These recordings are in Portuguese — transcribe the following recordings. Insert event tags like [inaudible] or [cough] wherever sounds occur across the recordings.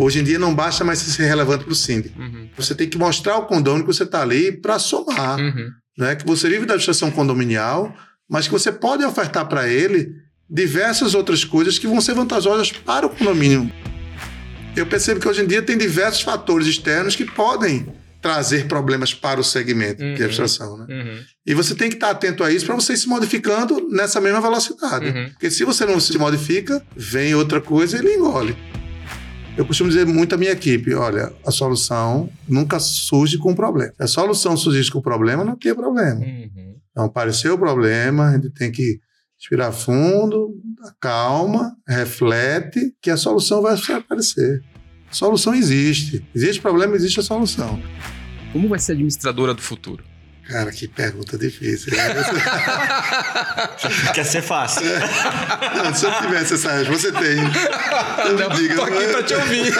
Hoje em dia não basta mais ser relevante para o síndico. Uhum. Você tem que mostrar ao condomínio que você está ali para somar. Uhum. Né? Que você vive da administração condominial, mas que você pode ofertar para ele diversas outras coisas que vão ser vantajosas para o condomínio. Eu percebo que hoje em dia tem diversos fatores externos que podem trazer problemas para o segmento Uhum. de administração. Né? Uhum. E você tem que estar atento a isso para você ir se modificando nessa mesma velocidade. Uhum. Porque se você não se modifica, vem outra coisa e ele engole. Eu costumo dizer muito à minha equipe: olha, a solução nunca surge com problema. Se a solução surgisse com problema, não tem problema. Uhum. Então, apareceu o problema, a gente tem que respirar fundo, calma, reflete, que a solução vai aparecer. A solução existe. Existe problema, existe a solução. Como vai ser a administradora do futuro? Cara, que pergunta difícil. né? [laughs] Quer ser fácil. Não, se eu tivesse essa resposta, você tem. Não, diga, tô aqui né? pra te ouvir.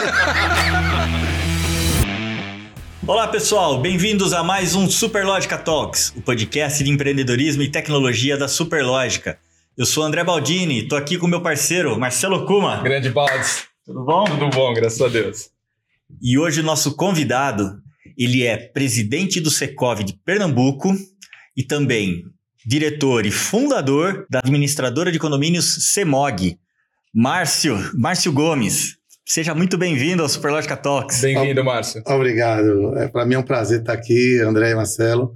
Olá, pessoal. Bem-vindos a mais um Superlógica Talks, o podcast de empreendedorismo e tecnologia da Superlógica. Eu sou André Baldini, tô aqui com meu parceiro Marcelo Kuma. Grande Baldes. Tudo bom? Tudo bom, graças a Deus. E hoje o nosso convidado, ele é presidente do Secov de Pernambuco e também diretor e fundador da administradora de condomínios Semog, Márcio, Márcio Gomes. Seja muito bem-vindo ao Superlógica Talks. Bem-vindo, Márcio. Obrigado. É, Para mim é um prazer estar aqui, André e Marcelo.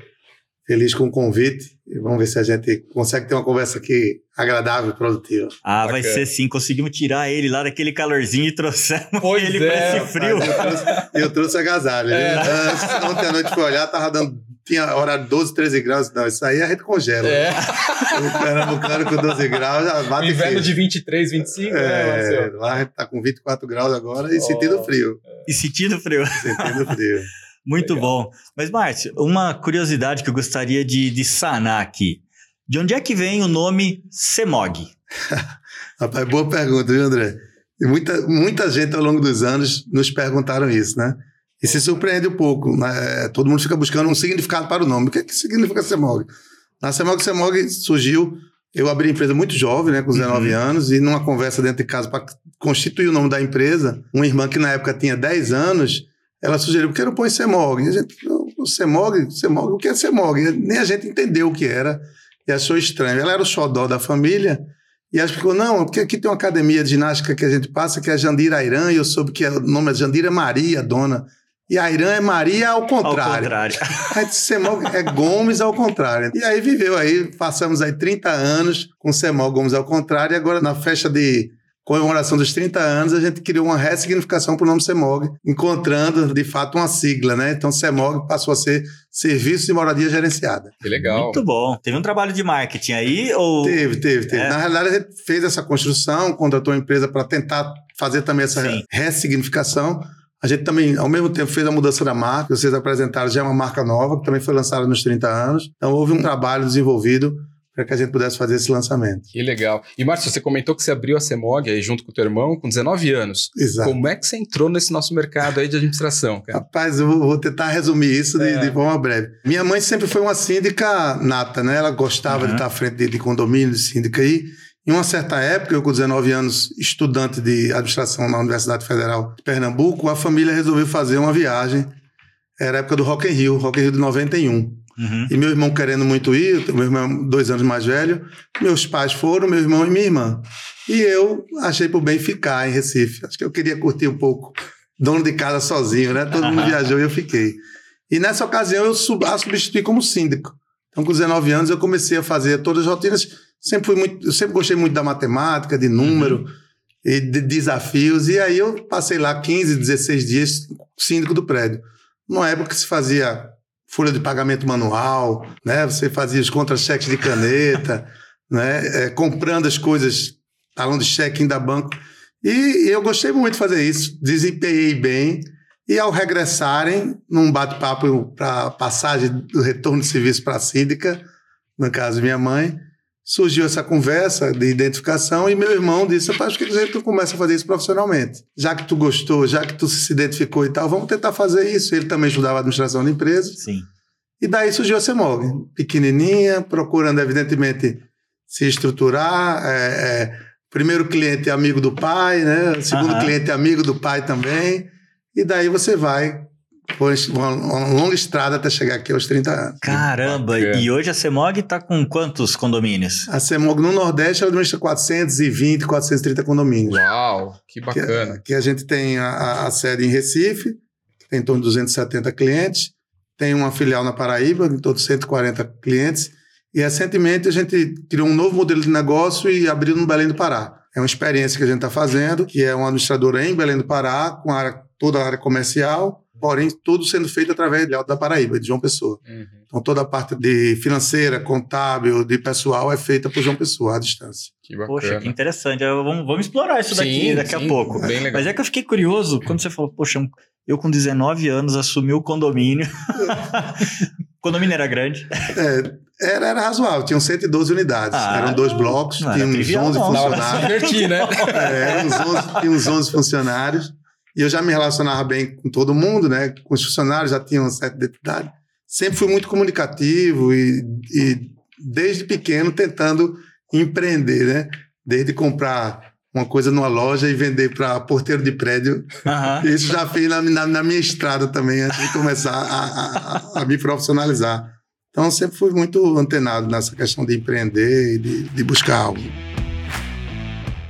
Feliz com o convite. E vamos ver se a gente consegue ter uma conversa aqui agradável e produtiva. Ah, vai Bacana. ser sim. Conseguimos tirar ele lá daquele calorzinho e trouxemos Pois ele é, pra esse frio. Eu trouxe, [laughs] eu trouxe agasalho. É. Ah, Ontem à noite fui olhar, tava dando. Tinha horário de 12, 13 graus. Não, isso aí a gente congela. É. [laughs] O Pernambucano com 12 graus já bate Inverno frio. de 23, 25, né, É, Márcio? lá a gente tá com 24 graus agora e Oh. sentindo frio. E sentindo frio. Sentindo frio. [laughs] Muito Legal. bom. Mas, Márcio, uma curiosidade que eu gostaria de, de sanar aqui. De onde é que vem o nome Semog? [laughs] Rapaz, boa pergunta, viu, André? Muita, muita gente ao longo dos anos nos perguntaram isso, né? E se surpreende um pouco. Né? Todo mundo fica buscando um significado para o nome. O que, é que significa Semog? Na Semog, Semog surgiu. Eu abri a empresa muito jovem, né, com 19 Uhum. anos, e numa conversa dentro de casa para constituir o nome da empresa, uma irmã que na época tinha 10 anos, ela sugeriu, por que não põe Semog? E a gente, o Semog, Semog, o que é Semog? E Nem a gente entendeu o que era e achou estranho. Ela era o xodó da família, e ela explicou, não, porque aqui tem uma academia de ginástica que a gente passa, que é a Jandira Airã, e eu soube que o nome é Jandira Maria, dona. E a Airã é Maria ao Ao contrário. contrário. [laughs] Aí Semol é Gomes ao contrário. E aí viveu aí, passamos aí 30 anos com Semol Gomes ao contrário, e agora na festa de comemoração dos 30 anos, a gente criou uma ressignificação para o nome Semog, encontrando de fato uma sigla, né? Então Semog passou a ser Serviço de Moradia Gerenciada. Que legal. Muito bom. Teve um trabalho de marketing aí ou Teve, teve, teve. É. Na realidade, a gente fez essa construção, contratou uma empresa para tentar fazer também essa Sim. ressignificação. A gente também, ao mesmo tempo, fez a mudança da marca. Vocês apresentaram já é uma marca nova, que também foi lançada nos 30 anos. Então, houve um trabalho desenvolvido para que a gente pudesse fazer esse lançamento. Que legal. E, Márcio, você comentou que você abriu a Semog aí junto com o teu irmão com 19 anos. Exato. Como é que você entrou nesse nosso mercado aí de administração, cara? Rapaz, eu vou vou tentar resumir isso de, É. de forma breve. Minha mãe sempre foi uma síndica nata, né? Ela gostava Uhum. de estar à frente de, de condomínio, de síndica aí. Em uma certa época, eu com 19 anos, estudante de administração na Universidade Federal de Pernambuco, a família resolveu fazer uma viagem. Era a época do Rock in Rio, Rock in Rio de 91. Uhum. E meu irmão querendo muito ir, meu irmão é dois anos mais velho, meus pais foram, meu irmão e minha irmã. E eu achei por bem ficar em Recife. Acho que eu queria curtir um pouco, dono de casa sozinho, né? Todo mundo viajou e eu fiquei. E nessa ocasião eu sub- a substituí como síndico. Então, com 19 anos, eu comecei a fazer todas as rotinas. Sempre fui muito, eu sempre gostei muito da matemática, de número e de desafios. E aí eu passei lá 15, 16 dias síndico do prédio. Numa época que se fazia folha de pagamento manual, né? Você fazia os contra-cheques de caneta, [laughs] né? É, comprando as coisas, talão de cheque da banco. E eu gostei muito de fazer isso, desempenhei bem. E ao regressarem, num bate-papo para passagem do retorno de serviço para a síndica, no caso minha mãe, surgiu essa conversa de identificação e meu irmão disse, rapaz, por que a gente não começa a fazer isso profissionalmente? Já que tu gostou, já que tu se identificou e tal, vamos tentar fazer isso. Ele também estudava administração de empresas. Sim. E daí surgiu a CEMOG, pequenininha, procurando, evidentemente, se estruturar, é, é, Primeiro cliente é amigo do pai, né? Segundo Aham. cliente é amigo do pai também. E daí você vai por uma, uma longa estrada até chegar aqui aos 30 anos. Caramba, bacana. e hoje a CEMOG tá com quantos condomínios? A CEMOG no Nordeste ela administra 420, 430 condomínios. Uau, que Que, bacana. que a gente tem a- a, a sede em Recife, que tem em torno de 270 clientes, tem uma filial na Paraíba, em torno de 140 clientes, e recentemente a gente criou um novo modelo de negócio e abriu no Belém do Pará. É uma experiência que a gente está fazendo, que é uma administradora em Belém do Pará, com a área- toda a área comercial, porém tudo sendo feito através de Alto da Paraíba, de João Pessoa. Uhum. Então toda a parte de financeira, contábil, de pessoal é feita por João Pessoa, à distância. Que bacana. Poxa, que interessante. Eu- Vamos, vamos explorar isso daqui Sim, daqui sim, a pouco. Bem legal. Mas é que eu fiquei curioso quando você falou, poxa, eu com 19 anos assumi o condomínio. [laughs] o condomínio era grande. É, era, era razoável, tinham 112 unidades. Ah, Eram dois blocos, não era tinha uns trivial, 11 não. Na hora de se funcionários. divertir, né? É, eram uns 11, tinha uns 11 funcionários. E eu já me relacionava bem com todo mundo, né? Com os funcionários, já tinha uma certa identidade. Sempre fui muito comunicativo e, e desde pequeno tentando empreender, né? Desde comprar uma coisa numa loja e vender para porteiro de prédio. Aham. Isso já fiz na, na- na minha estrada também, antes de começar a, a- a- me profissionalizar. Então, sempre fui muito antenado nessa questão de empreender e de, de buscar algo.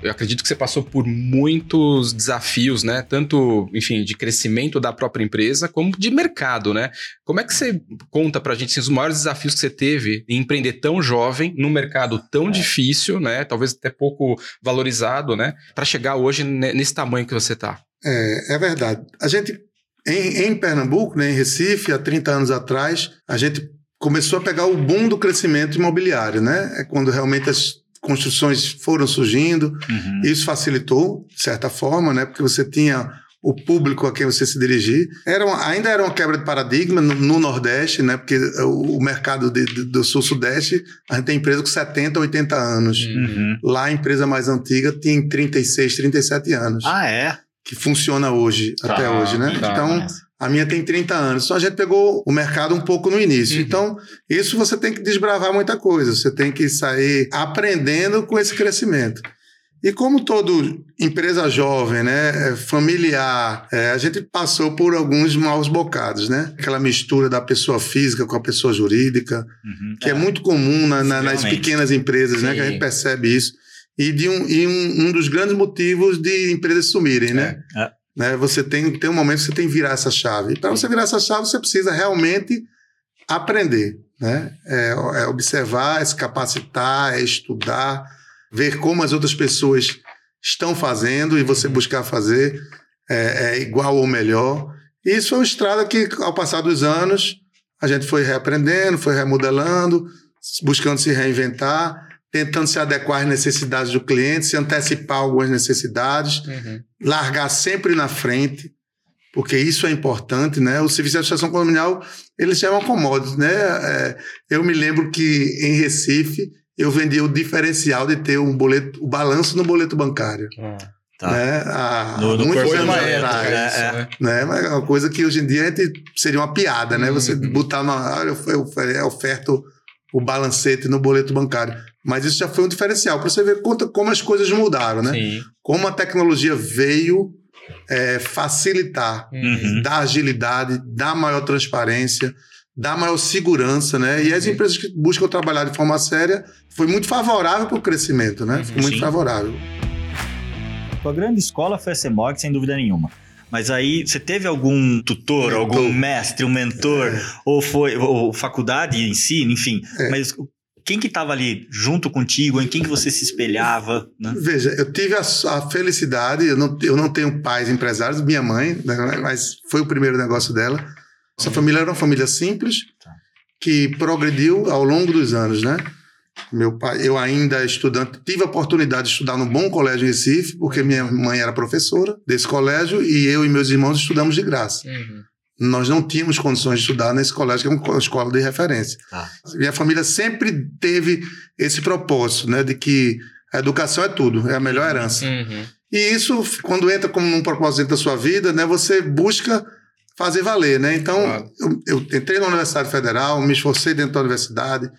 Eu acredito que você passou por muitos desafios, né? Tanto, enfim, de crescimento da própria empresa, como de mercado, né? Como é que você conta pra gente assim, os maiores desafios que você teve em empreender tão jovem, num mercado tão difícil, né? Talvez até pouco valorizado, né? Pra chegar hoje ne- nesse tamanho que você tá. É, é verdade. A gente, em, em Pernambuco, né, em Recife, há 30 anos atrás, a gente começou a pegar o boom do crescimento imobiliário, né? É quando realmente as construções foram surgindo, Uhum. Isso facilitou, de certa forma, né? Porque você tinha o público a quem você se dirigir. Era uma- ainda era uma quebra de paradigma no, no Nordeste, né? Porque o, o mercado de- de- do Sul-Sudeste, a gente tem empresa com 70, 80 anos. Uhum. Lá a empresa mais antiga tem 36, 37 anos. Ah, é? Que funciona hoje, Tá, até hoje, né? tá. Então, a minha tem 30 anos. Então a gente pegou o mercado um pouco no início. Uhum. Então, isso você tem que desbravar muita coisa. Você tem que sair aprendendo com esse crescimento. E como todo empresa jovem, né, é, familiar, é, a gente passou por alguns maus bocados, né? Aquela mistura da pessoa física com a pessoa jurídica, Uhum. que é, muito comum na- na- nas pequenas empresas, né? Que a Sim. gente percebe isso. E, de um, e um, um dos grandes motivos de empresas sumirem, né? É. né? Você tem, tem um momento que você tem que virar essa chave. Para você virar essa chave, você precisa realmente aprender, né? É, é observar, é se capacitar, é estudar, ver como as outras pessoas estão fazendo e você buscar fazer é, é igual ou melhor. E isso é uma estrada que, ao passar dos anos, a gente foi reaprendendo, foi remodelando, buscando se reinventar, tentando se adequar às necessidades do cliente, se antecipar algumas necessidades, Uhum. largar sempre na frente, porque isso é importante, né? O serviço de administração condominial, eles chamam commodities, né? É, eu me lembro que em Recife eu vendia o diferencial de ter um boleto, o balanço no boleto bancário, Tá. né? Há No- no muitos anos uma atrás, atrás, isso, é. né? né? Mas é uma coisa que hoje em dia a gente, seria uma piada, né? Você Uhum. botar na olha, eu, eu, eu oferto o balancete no boleto bancário. Mas isso já foi um diferencial, para você ver quanto, como as coisas mudaram, né? Sim. Como a tecnologia veio é, facilitar, Uhum. dar agilidade, dar maior transparência, dar maior segurança, né? E as Uhum. empresas que buscam trabalhar de forma séria foi muito favorável para o crescimento, né? Foi muito Sim. favorável. Tua grande escola foi a CEMOG, sem dúvida nenhuma. Mas aí, você teve algum tutor, Mentor. algum mestre, um mentor, ou foi ou faculdade em si, enfim. É. Mas quem que estava ali junto contigo, em quem que você se espelhava, né? Veja, eu tive a, a felicidade, eu não, eu não tenho pais empresários, minha mãe, né, mas foi o primeiro negócio dela. Nossa família era uma família simples, Tá. que progrediu ao longo dos anos, né? Meu pai, eu ainda estudante, tive a oportunidade de estudar num bom colégio em Recife, porque minha mãe era professora desse colégio e eu e meus irmãos estudamos de graça. Uhum. Nós não tínhamos condições de estudar nesse colégio, que é uma escola de referência. Tá. Minha família sempre teve esse propósito, né, de que a educação é tudo, é a melhor herança. Uhum. E isso, quando entra como um propósito da sua vida, né, você busca fazer valer, né? Então, Claro. eu, eu entrei na Universidade Federal, me esforcei dentro da universidade,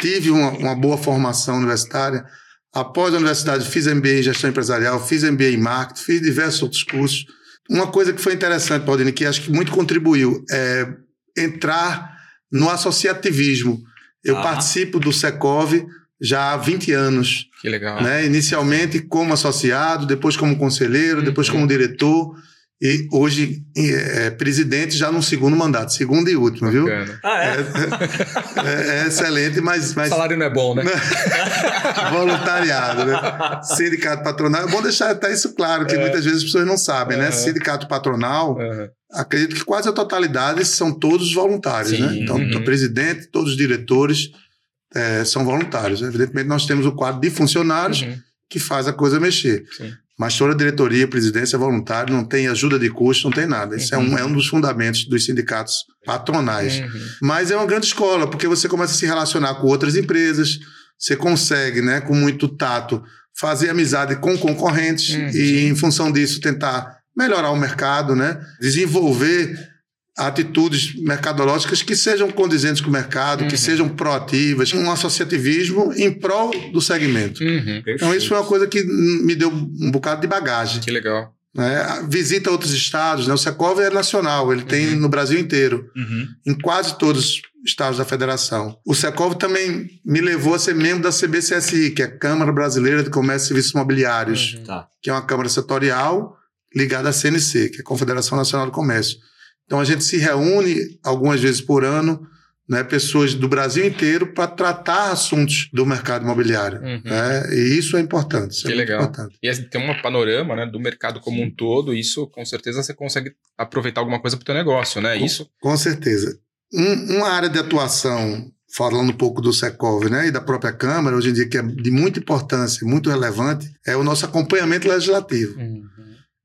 tive uma, uma boa formação universitária. Após a universidade, fiz MBA em gestão empresarial, fiz MBA em marketing, fiz diversos outros cursos. Uma coisa que foi interessante, Paulino, que acho que muito contribuiu, é entrar no associativismo. Eu Ah. participo do Secov já há 20 anos. Que legal. Né? Inicialmente como associado, depois como conselheiro, depois Uhum. como diretor e hoje é, presidente já no segundo mandato, segundo e último, viu? Ah, é? É, é excelente, mas, O mas salário não é bom, né? [laughs] voluntariado, né? Sindicato patronal. É bom deixar até isso claro, que muitas vezes as pessoas não sabem, né? Uhum. Sindicato patronal, Aham. acredito que quase a totalidade são todos voluntários, Sim, né? Então, uhum. o presidente, todos os diretores é, são voluntários. Evidentemente, nós temos o quadro de funcionários Uhum. que faz a coisa mexer. Sim. Mas toda a diretoria, presidência é voluntário, não tem ajuda de custo, não tem nada. Isso é, um, é um dos fundamentos dos sindicatos patronais. Uhum. Mas é uma grande escola, porque você começa a se relacionar com outras empresas, você consegue, né, com muito tato, fazer amizade com concorrentes Hum, e, em função disso, tentar melhorar o mercado, né, desenvolver atitudes mercadológicas que sejam condizentes com o mercado, Uhum. que sejam proativas, um associativismo em prol do segmento. Uhum. Então, isso foi uma coisa que me deu um bocado de bagagem. Que legal. Né? Visita outros estados, né? o Secov é nacional, ele tem Uhum. no Brasil inteiro Uhum. em quase todos os estados da federação. O Secov também me levou a ser membro da CBCSI, que é a Câmara Brasileira de Comércio e Serviços Imobiliários, Uhum. Tá. que é uma câmara setorial ligada à CNC, que é a Confederação Nacional do Comércio. Então a gente se reúne algumas vezes por ano, né, pessoas do Brasil inteiro para tratar assuntos do mercado imobiliário. Uhum. né? E isso é importante. Isso Que é legal. importante. E aí tem um panorama né, do mercado como um todo, e isso com certeza você consegue aproveitar alguma coisa para o teu negócio, né? Com- Isso. Com certeza. Um- uma área de atuação, falando um pouco do Secov né, e da própria Câmara, hoje em dia, que é de muita importância, muito relevante, é o nosso acompanhamento legislativo.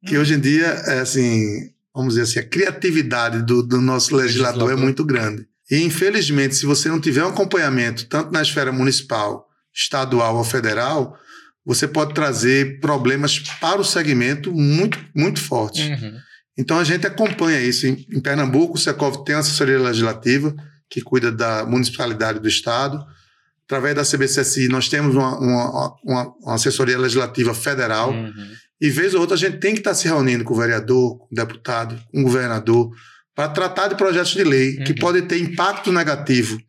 Que hoje em dia, é assim, vamos dizer assim, a criatividade do, do nosso legislador, Legislador. é muito grande. E, infelizmente, se você não tiver um acompanhamento, tanto na esfera municipal, estadual ou federal, você pode trazer problemas para o segmento muito, muito fortes. Uhum. Então a gente acompanha isso. Em, em Pernambuco, o Secov tem uma assessoria legislativa que cuida da municipalidade do estado. Através da CBCSI, nós temos uma, uma, uma- uma assessoria legislativa federal. Uhum. E vez ou outra a gente tem que estar se reunindo com o vereador, com o deputado, com o governador, para tratar de projetos de lei que Uhum. podem ter impacto negativo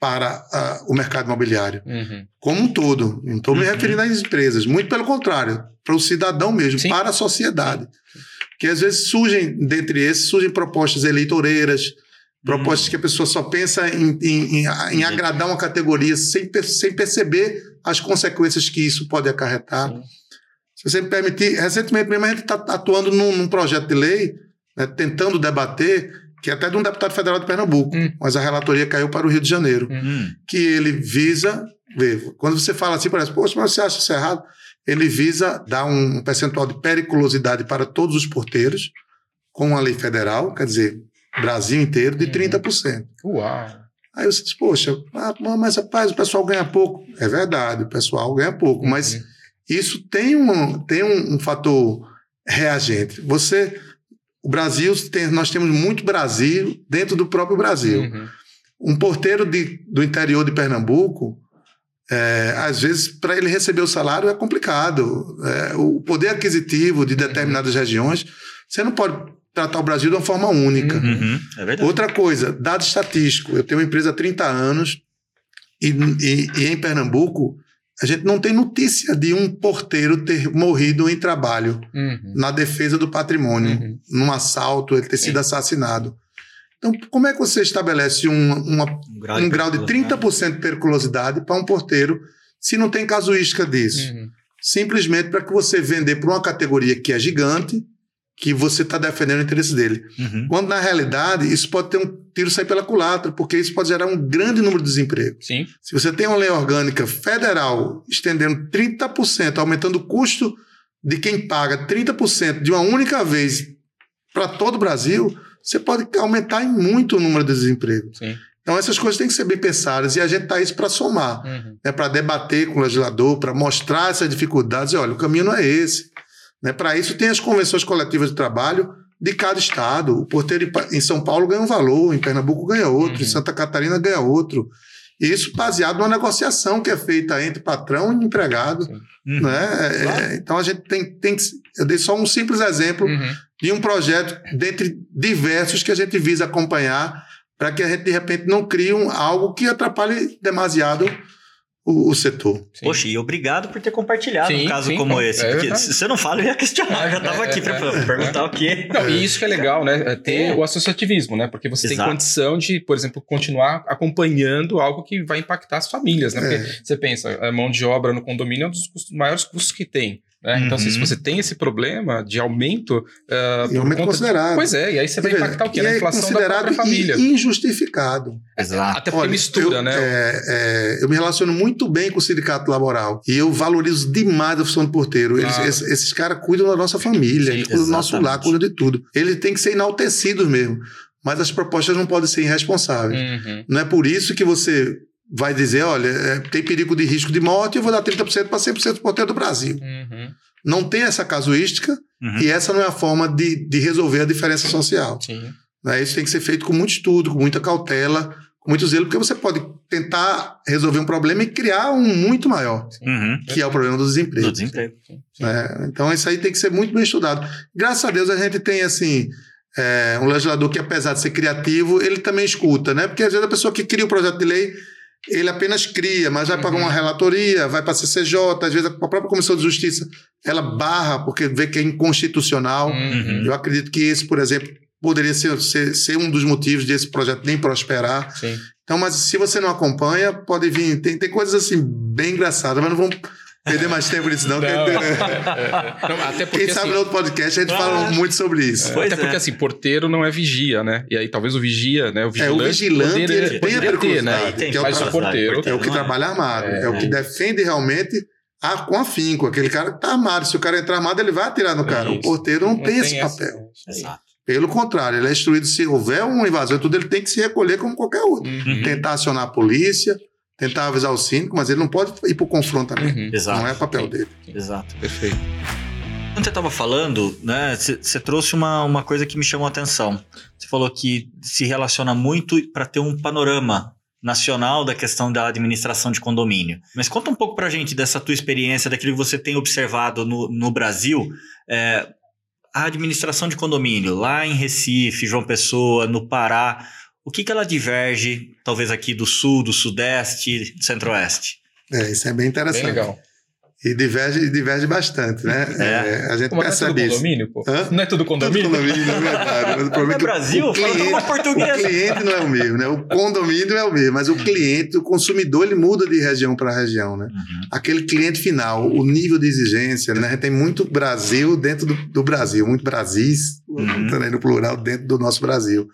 para ah, o mercado imobiliário Uhum. como um todo. Não estou me Uhum. referindo às empresas, muito pelo contrário, para o cidadão mesmo, Sim. para a sociedade. Que às vezes surgem, dentre esses, surgem propostas eleitoreiras, propostas que a pessoa só pensa em, em- em- em agradar uma categoria sem, sem perceber as consequências que isso pode acarretar. Sim. Se você me permitir, recentemente mesmo a gente está atuando num, num projeto de lei, né, tentando debater, que é até de um deputado federal de Pernambuco, Hum. mas a relatoria caiu para o Rio de Janeiro Hum. que ele visa. Quando você fala assim, parece, poxa, mas você acha isso errado? Ele visa dar um percentual de periculosidade para todos os porteiros, com uma lei federal, quer dizer, Brasil inteiro, de Uhum. 30%. Uau. Aí você diz, poxa, ah, mas rapaz, o pessoal ganha pouco. É verdade, o pessoal ganha pouco, mas Uhum. isso tem um, tem um, um fator reagente. Você. O Brasil, tem, nós temos muito Brasil dentro do próprio Brasil Uhum. um porteiro de, do interior de Pernambuco, é, às vezes, para ele receber o salário é complicado. É, o poder aquisitivo de determinadas regiões, você não pode tratar o Brasil de uma forma única. Uhum. Uhum. É verdade. Outra coisa, dado estatístico. Eu tenho uma empresa há 30 anos e, e- e em Pernambuco a gente não tem notícia de um porteiro ter morrido em trabalho Uhum. na defesa do patrimônio, Uhum. num assalto, ele ter sido assassinado. Então, como é que você estabelece um- uma um grau de 30% de periculosidade para um porteiro se não tem casuística disso. Uhum. Simplesmente para que você vender para uma categoria que é gigante, que você está defendendo o interesse dele. Uhum. Quando, na realidade, isso pode ter um tiro sair pela culatra, porque isso pode gerar um grande número de desempregos. Sim. Se você tem uma lei orgânica federal estendendo 30%, aumentando o custo de quem paga 30% de uma única vez para todo o Brasil, você pode aumentar em muito o número de desempregos. Sim. Então, essas coisas têm que ser bem pensadas e a gente está isso para somar, Uhum. né, para debater com o legislador, para mostrar essas dificuldades. E, olha, o caminho não é esse. Né? Para isso, tem as convenções coletivas de trabalho de cada estado. O porteiro em São Paulo ganha um valor, em Pernambuco ganha outro, Uhum. em Santa Catarina ganha outro. Isso baseado numa negociação que é feita entre patrão e empregado. Uhum. Né? Claro. É, então a gente tem, tem que. Eu dei só um simples exemplo Uhum. de um projeto dentre diversos que a gente visa acompanhar para que a gente, de repente, não crie um, algo que atrapalhe demasiado o, o setor. Sim. Poxa, e obrigado por ter compartilhado Sim, um caso sim, como é esse. Porque verdade. se você não fala, eu ia questionar. Eu já estava É, aqui é, para é, perguntar o quê. Não, e isso que é legal, né? É ter É. o associativismo, né? Porque você tem Exato. condição de, por exemplo, continuar acompanhando algo que vai impactar as famílias, né? Porque É. você pensa, a mão de obra no condomínio é um dos custos- maiores custos que tem. Né? Então, assim, se Uhum. você tem esse problema de aumento. ah, E por aumento conta- considerável. Pois é, e aí você vai E impactar o quê? e Na é inflação da considerado própria família. i- injustificado. Exato. Até porque Olha, mistura, eu, né? é, é, eu me relaciono muito bem com o sindicato laboral e eu valorizo demais a função do porteiro. Eles- Claro. esses, esses caras cuidam da nossa família, Sim, cuidam do nosso lar, cuidam de tudo. Eles têm que ser enaltecidos mesmo. Mas as propostas não podem ser irresponsáveis. Uhum. Não é por isso que você vai dizer, olha, é, tem perigo de risco de morte, eu vou dar 30% para 100% do porteiro do Brasil. Uhum. Não tem essa casuística Uhum. e essa não é a forma de, de resolver a diferença social. Sim. Né? Isso tem que ser feito com muito estudo, com muita cautela, com muito zelo, porque você pode tentar resolver um problema e criar um muito maior, Uhum. que é o problema do Do desemprego. desemprego. né? Então, isso aí tem que ser muito bem estudado. Graças a Deus, a gente tem, assim, é, um legislador que, apesar de ser criativo, ele também escuta, né? Porque, às vezes, a pessoa que cria o projeto de lei, ele apenas cria, mas vai Uhum. uma relatoria, vai para a CCJ, às vezes a própria Comissão de Justiça, ela barra porque vê que é inconstitucional. Uhum. Eu acredito que esse, por exemplo, poderia ser, ser, ser um dos motivos desse projeto nem prosperar. Sim. Então, mas se você não acompanha, pode vir. Tem, tem coisas assim bem engraçadas, mas não vamos perder mais tempo nisso, não. Não. que- [laughs] Não, até porque, Quem sabe assim, no outro podcast a gente Ah. fala muito sobre isso. Até é. porque, assim, porteiro não é vigia, né? E aí talvez o vigia, né? O É, vigilante. o vigilante poderia- ele tem a ter, né? periculosidade, Tem que é o, Mas o porteiro. é o que não é? trabalha armado, é, É. o que defende realmente a, com afinco. Aquele cara que tá armado. Se o cara entrar armado, ele vai atirar no cara. O porteiro não, tem esse essa- papel. Exato. Pelo contrário, ele é instruído se houver uma invasão e tudo, ele tem que se recolher como qualquer outro. Uhum. Tentar acionar a polícia, tentar avisar o síndico, mas ele não pode ir pro confrontamento. Uhum. Exato. Não é papel dele. Exato. Perfeito. Quando você estava falando, né, você trouxe uma, uma coisa que me chamou a atenção. Você falou que se relaciona muito para ter um panorama nacional da questão da administração de condomínio. Mas conta um pouco para a gente dessa tua experiência, daquilo que você tem observado no, no Brasil. É, a administração de condomínio, lá em Recife, João Pessoa, no Pará, o que, que ela diverge, talvez aqui do sul, do sudeste, do centro-oeste? É, isso é bem interessante. Bem legal. E diverge, diverge bastante, né? É. É, a gente Mas não é tudo percebe isso. condomínio, pô? Hã? Não é tudo Tudo condomínio? condomínio, é verdade. Mas o problema Não é é que o- Brasil? o cliente, português. o cliente não é o mesmo, né? O condomínio é o mesmo, mas o cliente, o consumidor, ele muda de região para região, né? Uhum. Aquele cliente final, o nível de exigência, né? A gente tem muito Brasil dentro do, do Brasil, muito Brasis, Uhum. também no plural, dentro do nosso Brasil.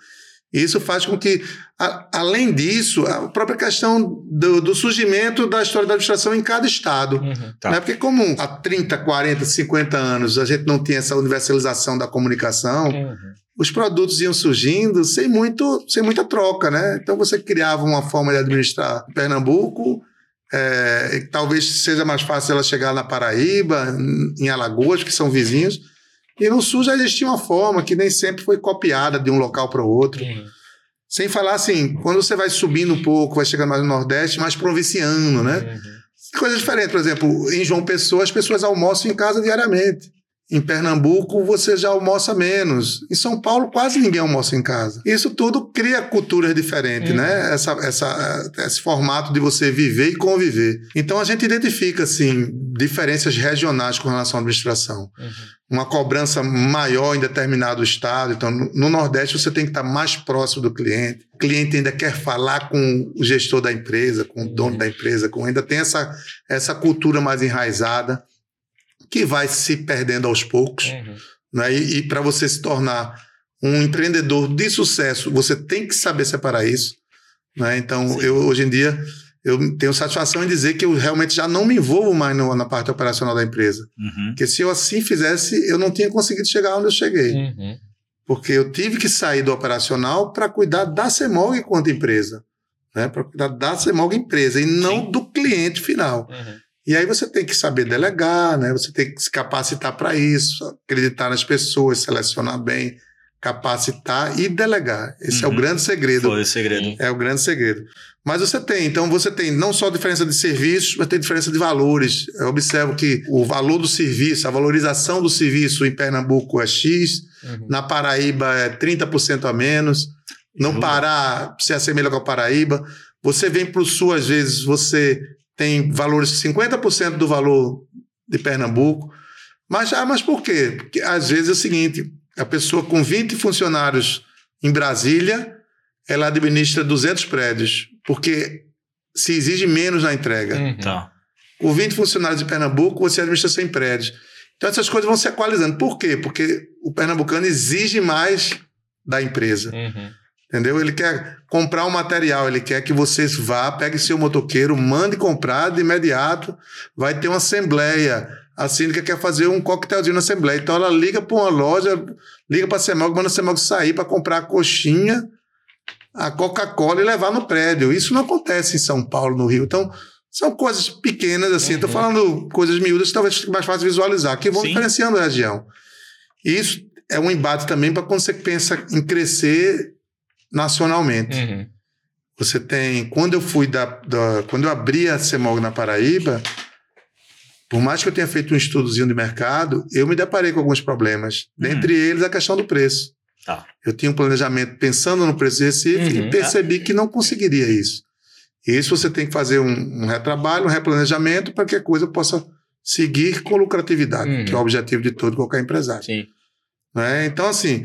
Isso faz com que, a- além disso, a própria questão do, do surgimento da história da administração em cada estado. Uhum. Tá. Né? Porque como há 30, 40, 50 anos a gente não tinha essa universalização da comunicação, Uhum. os produtos iam surgindo sem, muito, sem muita troca, né? Então você criava uma forma de administrar Pernambuco, é, e talvez seja mais fácil ela chegar na Paraíba, em- em Alagoas, que são vizinhos, e no Sul já existia uma forma que nem sempre foi copiada de um local para o outro. Uhum. Sem falar assim, quando você vai subindo um pouco, vai chegando mais no Nordeste, mais provinciano, né? Uhum. Coisa diferente, por exemplo, em João Pessoa as pessoas almoçam em casa diariamente. Em Pernambuco você já almoça menos. Em São Paulo quase ninguém almoça em casa. Isso tudo cria culturas diferentes, Uhum. né? Essa, essa, esse formato de você viver e conviver. Então a gente identifica assim diferenças regionais com relação à administração. Uhum. Uma cobrança maior em determinado estado. Então no, no Nordeste você tem que estar mais próximo do cliente. O cliente ainda quer falar com o gestor da empresa, com o dono da empresa, com ainda tem essa essa cultura mais enraizada que vai se perdendo aos poucos. Uhum. Né? E, para você se tornar um empreendedor de sucesso, você tem que saber separar isso. Né? Então, Sim. eu hoje em dia eu tenho satisfação em dizer que eu realmente já não me envolvo mais no- na parte operacional da empresa. Uhum. Porque se eu assim fizesse, eu não tinha conseguido chegar onde eu cheguei. Uhum. Porque eu tive que sair do operacional para cuidar da CEMOG enquanto empresa. Né? Para cuidar da CEMOG empresa e não Sim. do cliente final. Uhum. E aí você tem que saber delegar, né? Você tem que se capacitar para isso, acreditar nas pessoas, selecionar bem, capacitar e delegar. Esse é o Uhum. grande segredo. Foi o segredo. É o grande segredo. Mas você tem, então você tem não só diferença de serviços, mas tem diferença de valores. Eu observo que o valor do serviço, a valorização do serviço em Pernambuco é X, Uhum. na Paraíba é 30% a menos, no Jura? Pará se assemelha com a Paraíba. Você vem para o Sul, às vezes, você tem valores 50% do valor de Pernambuco. Mas, ah, mas por quê? Porque às vezes é o seguinte: a pessoa com 20 funcionários em Brasília, ela administra 200 prédios, porque se exige menos na entrega. Uhum. Tá. Com 20 funcionários de Pernambuco, você administra 100 prédios. Então essas coisas vão se equalizando. Por quê? Porque o pernambucano exige mais da empresa. Uhum. Entendeu? Ele quer comprar um material, ele quer que você vá, pegue seu motoqueiro, mande comprar de imediato, vai ter uma assembleia. A síndica quer fazer um coquetelzinho na assembleia. Então ela liga para uma loja, liga para a Semog, manda a Semog sair para comprar a coxinha, a Coca-Cola e levar no prédio. Isso não acontece em São Paulo, no Rio. Então, são coisas pequenas, assim. Estou Uhum. falando coisas miúdas talvez fique mais fácil visualizar, que vão Sim. diferenciando a região. Isso é um embate também para quando você pensa em crescer nacionalmente. Uhum. Você tem. Quando eu fui da. da- quando eu abri a CEMOG na Paraíba, por mais que eu tenha feito um estudozinho de mercado, eu me deparei com alguns problemas. Dentre eles, a questão do preço. Tá. Eu tinha um planejamento pensando no preço de Recife Uhum. e percebi que não conseguiria isso. E isso você tem que fazer um, um retrabalho, um replanejamento para que a coisa possa seguir com lucratividade, Uhum. que é o objetivo de todo e qualquer empresário. Sim. né? Então, assim,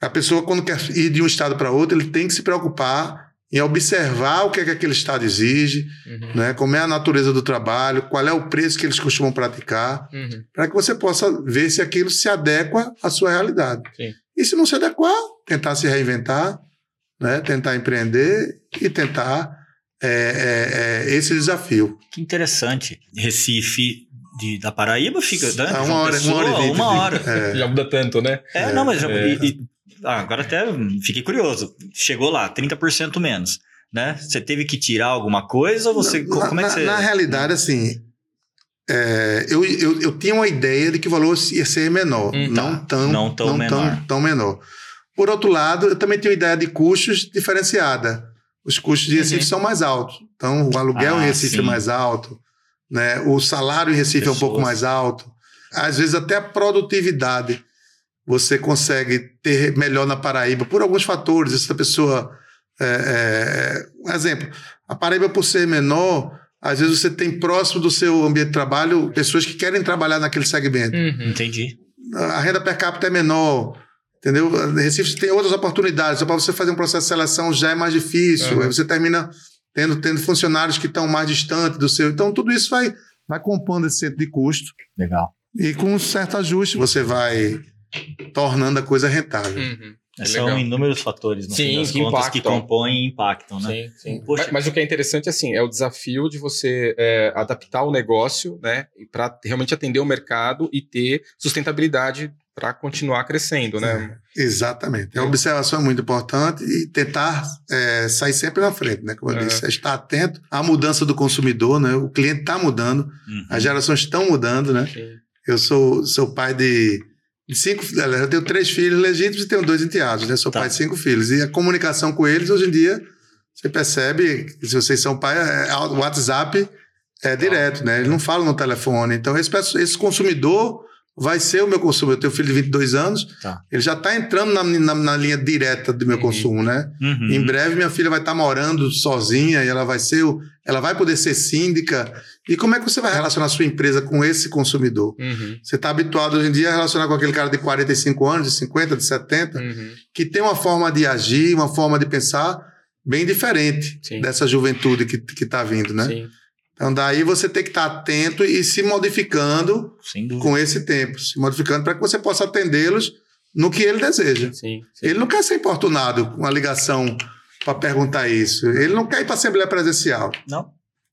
a pessoa, quando quer ir de um estado para outro, ele tem que se preocupar em observar o que é que aquele estado exige, Uhum. né? como é a natureza do trabalho, qual é o preço que eles costumam praticar, Uhum. para que você possa ver se aquilo se adequa à sua realidade. Sim. E se não se adequar, tentar se reinventar, né? tentar empreender e tentar é, é, é, esse desafio. Que interessante. Recife de, da Paraíba fica. Né? Uma hora- Pessoa, uma hora e Uma hora. É. Já muda tanto, né? É, não, mas já- É. e- e- agora até fiquei curioso. Chegou lá, 30% menos. Né? Você teve que tirar alguma coisa ou você. Na, como é que na- você. na realidade, assim, é, eu, eu, eu tinha uma ideia de que o valor ia ser menor, Hum, não, tá. tão, Não tão menor. Tão, tão menor. Por outro lado, eu também tenho ideia de custos diferenciada. Os custos de Recife Uhum. são mais altos. Então, o aluguel Ah, em Recife sim. é mais alto, né? o salário em Recife é um pouco Pessoas. mais alto. Às vezes, até a produtividade você consegue ter melhor na Paraíba por alguns fatores. Essa pessoa. É, é, um exemplo, a Paraíba, por ser menor, às vezes você tem próximo do seu ambiente de trabalho pessoas que querem trabalhar naquele segmento. Uhum. Entendi. A renda per capita é menor. Entendeu? Recife tem outras oportunidades. Só para você fazer um processo de seleção já é mais difícil. Uhum. Aí você termina tendo, tendo funcionários que estão mais distantes do seu. Então, tudo isso vai, vai compondo esse centro de custo. Legal. E com um certo ajuste, você vai tornando a coisa rentável. Uhum. É São legal. inúmeros fatores, no Sim, fim das que contas, que compõem e impactam, né? Sim, sim. Poxa. Mas, mas o que é interessante, assim, é o desafio de você é, adaptar o negócio, né? Para realmente atender o mercado e ter sustentabilidade para continuar crescendo, né? Exatamente. A observação é muito importante e tentar é, sair sempre na frente, né? Como eu É. disse, é estar atento à mudança do consumidor, né? O cliente está mudando, Uhum. as gerações estão mudando, né? Sim. Eu sou, sou pai de cinco, eu tenho três filhos legítimos e tenho dois enteados, né? Sou Tá. pai de cinco filhos. E a comunicação com eles, hoje em dia, você percebe, se vocês são pai, é, o WhatsApp é direto, né? Eles não falam no telefone. Então, esse, esse consumidor vai ser o meu consumo. Eu tenho um filho de 22 anos, Tá. ele já está entrando na, na, na linha direta do meu Uhum. consumo, né? Uhum. Em breve minha filha vai estar morando sozinha e ela vai ser, o- ela vai poder ser síndica. E como é que você vai relacionar a sua empresa com esse consumidor? Uhum. Você está habituado hoje em dia a relacionar com aquele cara de 45 anos, de 50, de 70, Uhum. que tem uma forma de agir, uma forma de pensar bem diferente Sim. dessa juventude que está vindo, né? Sim. Então daí você tem que estar atento e se modificando com esse tempo, se modificando para que você possa atendê-los no que ele deseja. Sim. sim. Ele não quer ser importunado com uma ligação para perguntar isso. Ele não quer ir para a Assembleia Presencial. Não.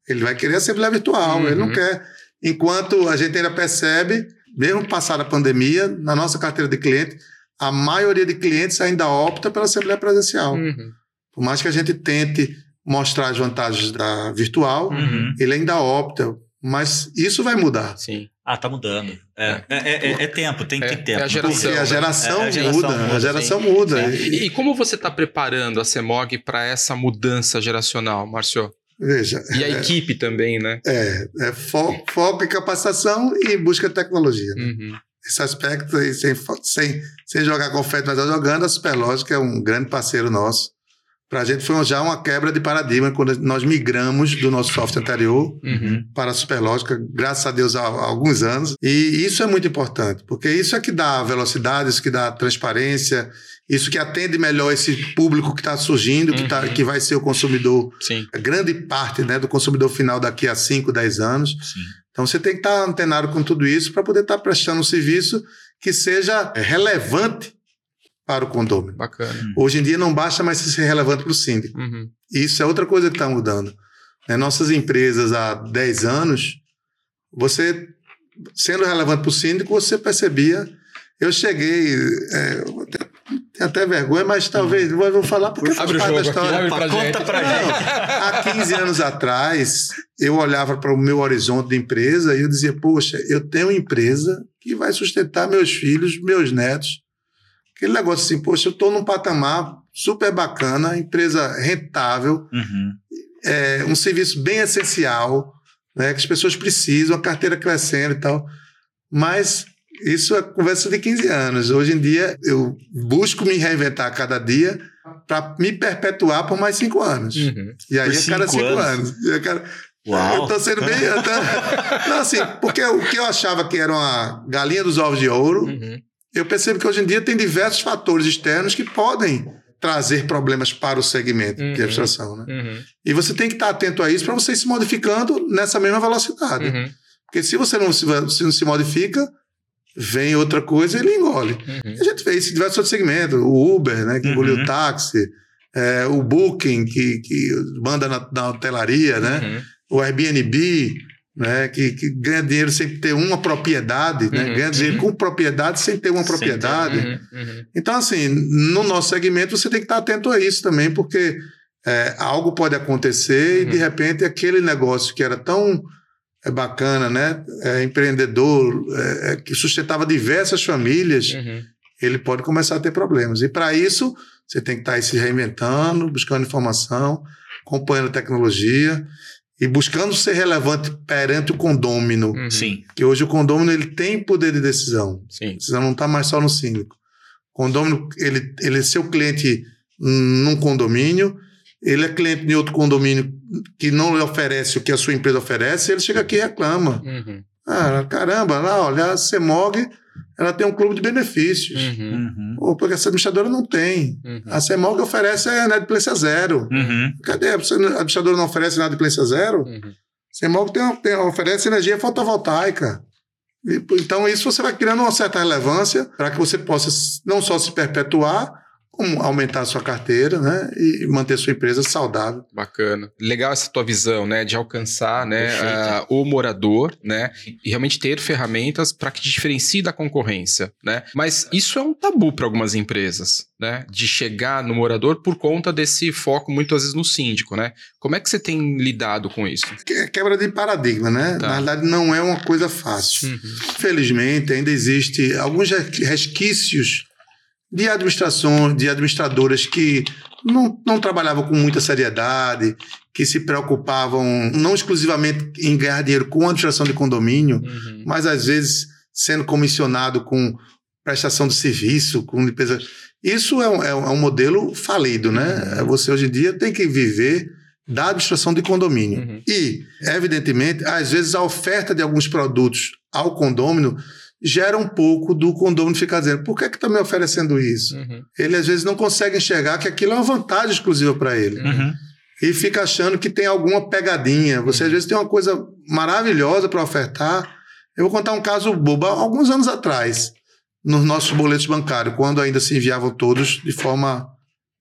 Ele vai querer Assembleia Virtual. Uhum. Ele não quer. Enquanto a gente ainda percebe, mesmo passada a pandemia, na nossa carteira de cliente, a maioria de clientes ainda opta pela Assembleia Presencial. Uhum. Por mais que a gente tente mostrar as vantagens da virtual, Uhum. ele ainda opta. Mas isso vai mudar. Sim. Ah, tá mudando. É, é, é, é tempo, tem É, que ter tempo. é a geração. Porque a né? geração, É, a geração muda, muda, a geração muda. É. E- E, como você está preparando a CEMOG para essa mudança geracional, Márcio? veja, E a equipe também, né? é, é fo- foco em capacitação e busca de tecnologia. né? Uhum. Esse aspecto, aí, sem, sem, sem jogar confete, mas tá jogando, a Superlógica é um grande parceiro nosso. Para a gente foi já uma quebra de paradigma quando nós migramos do nosso software anterior Uhum. para a Superlógica, graças a Deus, há, há alguns anos. E isso é muito importante, porque isso é que dá velocidade, isso que dá transparência, isso que atende melhor esse público que está surgindo, que, tá, Uhum. que vai ser o consumidor, Sim. a grande parte né, do consumidor final daqui a 5, 10 anos. Sim. Então você tem que estar antenado com tudo isso para poder estar prestando um serviço que seja é, relevante para o condomínio. Bacana. Hoje em dia não basta mais ser relevante para o síndico. Uhum. Isso é outra coisa que está mudando. Né, Nossas empresas há 10 anos, você sendo relevante para o síndico, você percebia. Eu cheguei, é, tenho até vergonha, mas talvez eu vou falar porque faz Abre o parte da jogo aqui, história. abre pra Conta Não, gente. há 15 anos atrás, eu olhava para o meu horizonte de empresa e eu dizia: Poxa, eu tenho uma empresa que vai sustentar meus filhos, meus netos. Aquele negócio assim, poxa, eu estou num patamar super bacana, empresa rentável, Uhum. é, um serviço bem essencial, né, que as pessoas precisam, a carteira crescendo e tal. Mas isso é conversa de 15 anos. Hoje em dia, eu busco me reinventar a cada dia para me perpetuar por mais cinco anos. Uhum. E aí, Por a cada cinco cinco anos? anos. E a cada- Uau. Eu tô sendo bem. eu tô- [laughs] Não, assim, porque o que eu achava que era uma galinha dos ovos de ouro, Uhum. Eu percebo que hoje em dia tem diversos fatores externos que podem trazer problemas para o segmento Uhum. de abstração. Né? Uhum. E você tem que estar atento a isso para você ir se modificando nessa mesma velocidade. Uhum. Porque se você não se, se não se modifica, vem outra coisa e ele engole. Uhum. A gente vê isso em diversos outros segmentos. O Uber, né, que engoliu Uhum. o táxi. é, o Booking, que, que manda na, na hotelaria, né? Uhum. o Airbnb, né, que, que ganha dinheiro sem ter uma propriedade, né, Uhum, ganha dinheiro com propriedade sem ter uma Sem ter, propriedade. Uhum. Uhum. Então, assim, no nosso segmento você tem que estar atento a isso também, porque é, algo pode acontecer e Uhum. de repente aquele negócio que era tão é, bacana, né, é, empreendedor, é, é, que sustentava diversas famílias, Uhum. ele pode começar a ter problemas. E para isso, você tem que estar se reinventando, buscando informação, acompanhando a tecnologia e buscando ser relevante perante o condômino. Uhum. Sim. Que hoje o condômino ele tem poder de decisão. Sim. A decisão não está mais só no síndico. O condômino, ele, ele é seu cliente num condomínio, ele é cliente de outro condomínio que não lhe oferece o que a sua empresa oferece, ele chega aqui e reclama. Uhum. Ah, caramba, lá, olha, a CEMOG, ela tem um clube de benefícios. Uhum. Uhum. Pô, porque essa administradora não tem. Uhum. A CEMOG oferece a inadimplência zero. Uhum. Cadê? A administradora não oferece inadimplência zero? Uhum. A CEMOG tem, tem, oferece energia fotovoltaica. E, então, isso você vai criando uma certa relevância para que você possa não só se perpetuar, aumentar a sua carteira né, e manter sua empresa saudável. Bacana. Legal essa tua visão, né? De alcançar né, Perfeito. ah, o morador, né? E realmente ter ferramentas para que te diferencie da concorrência, né? Mas isso é um tabu para algumas empresas, né? De chegar no morador por conta desse foco muitas vezes no síndico, né? Como é que você tem lidado com isso? Que é quebra de paradigma, né? Tá. Na verdade, não é uma coisa fácil. Uhum. Infelizmente, ainda existe alguns resquícios de administração, de administradoras que não, não trabalhavam com muita seriedade, que se preocupavam não exclusivamente em ganhar dinheiro com a administração de condomínio, Uhum. mas às vezes sendo comissionado com prestação de serviço, com limpeza. Isso é um, é um- é modelo falido, né? Você hoje em dia tem que viver da administração de condomínio. Uhum. E, evidentemente, às vezes a oferta de alguns produtos ao condômino gera um pouco do condômino ficar dizendo por que é que está me oferecendo isso? Uhum. Ele às vezes não consegue enxergar que aquilo é uma vantagem exclusiva para ele. Uhum. E fica achando que tem alguma pegadinha. Você às vezes tem uma coisa maravilhosa para ofertar. Eu vou contar um caso bobo. Alguns anos atrás, nos nossos boletos bancários, quando ainda se enviavam todos de forma,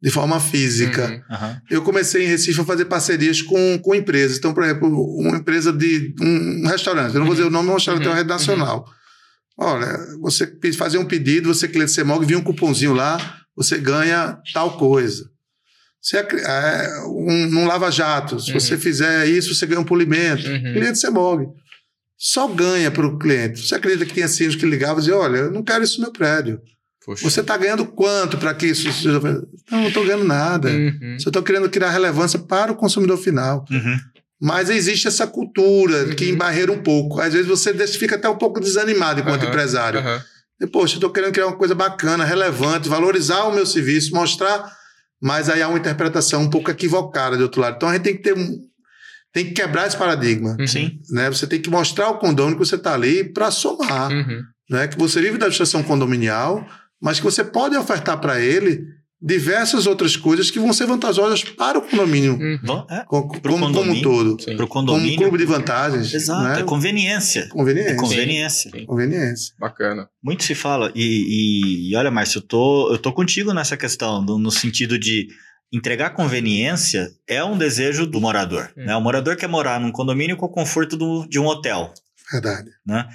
de forma física, Uhum. Aham. eu comecei em Recife a fazer parcerias com, com empresas. Então, por exemplo, uma empresa de um, restaurante, eu não vou dizer o nome, mas um restaurante tem uma rede nacional. Olha, você fazer um pedido, você cliente CEMOG, vinha um cupomzinho lá, você ganha tal coisa. Você acri- é, um, lava-jato, se Uhum. você fizer isso, você ganha um polimento. Uhum. Cliente CEMOG. só ganha para o cliente. Você acredita que tinha síndicos que ligavam e diziam, olha, eu não quero isso no meu prédio. Poxa. Você está ganhando quanto para que isso seja... Não, não estou ganhando nada. Uhum. Só estou querendo criar relevância para o consumidor final. Uhum. Mas existe essa cultura que Uhum. embarreira um pouco. Às vezes você fica até um pouco desanimado enquanto Aham, empresário. E, poxa, eu estou querendo criar uma coisa bacana, relevante, valorizar o meu serviço, mostrar. Mas aí há uma interpretação um pouco equivocada do outro lado. Então a gente tem que ter. Tem que quebrar esse paradigma. Uhum. Sim. Né? Você tem que mostrar ao condomínio que você está ali para somar. Uhum. Né? Que você vive da administração condominial, mas que você pode ofertar para ele diversas outras coisas que vão ser vantajosas para o condomínio Uhum. É, co- Pro como, como um condomínio. todo. Pro Como um condomínio. clube de vantagens. Exato, né? é conveniência. Conveniência. É conveniência. Sim. Conveniência. Bacana. Muito se fala. E, e- e olha, Márcio, eu tô, eu tô contigo nessa questão, no, no sentido de entregar conveniência é um desejo do morador. Hum. Né? O morador quer morar num condomínio com o conforto do- de um hotel. Verdade. Né?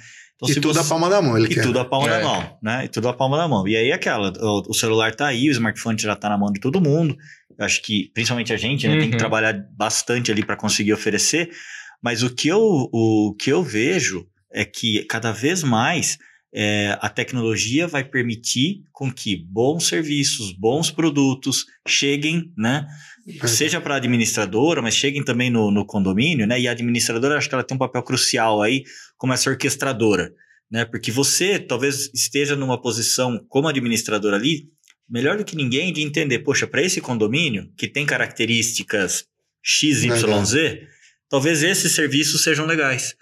Então, e tudo você- a palma da mão. Ele E quer. tudo a palma É. da mão, né? E tudo a palma da mão. E aí aquela, o, o celular tá aí, o smartphone já tá na mão de todo mundo. Eu acho que, principalmente a gente, né, tem que Uhum. trabalhar bastante ali para conseguir oferecer. Mas o que eu, o que eu vejo é que cada vez mais é, a tecnologia vai permitir com que bons serviços, bons produtos cheguem, né? Seja para a administradora, mas cheguem também no, no condomínio, né? E a administradora, acho que ela tem um papel crucial aí como essa orquestradora, né? Porque você talvez esteja numa posição como administrador ali, melhor do que ninguém de entender, poxa, para esse condomínio que tem características XYZ, talvez esses serviços sejam legais.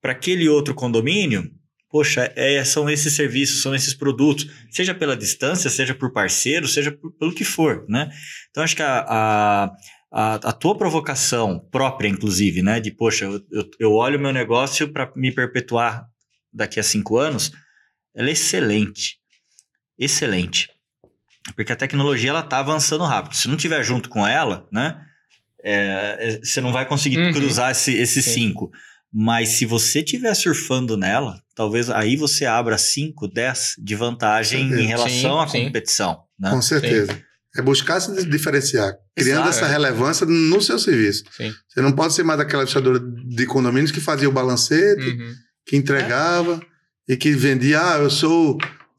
Para aquele outro condomínio, poxa, é, são esses serviços, são esses produtos, seja pela distância, seja por parceiro, seja por- pelo que for, né? Então, acho que a, a, a, a tua provocação própria, inclusive, né? De, poxa, eu, eu, eu olho o meu negócio para me perpetuar daqui a cinco anos, ela é excelente. Excelente. Porque a tecnologia, ela tá avançando rápido. Se não tiver junto com ela, né? é, é, você não vai conseguir Uhum. cruzar esse- esses Sim. cinco. Mas se você estiver surfando nela, talvez aí você abra 5, 10 de vantagem em relação Sim, à sim. competição. Né? Com certeza. É buscar se diferenciar, criando Exato. essa relevância no seu serviço. Sim. Você não pode ser mais aquela administradora de condomínios que fazia o balancete, Uhum. que entregava e que vendia, ah, eu sou,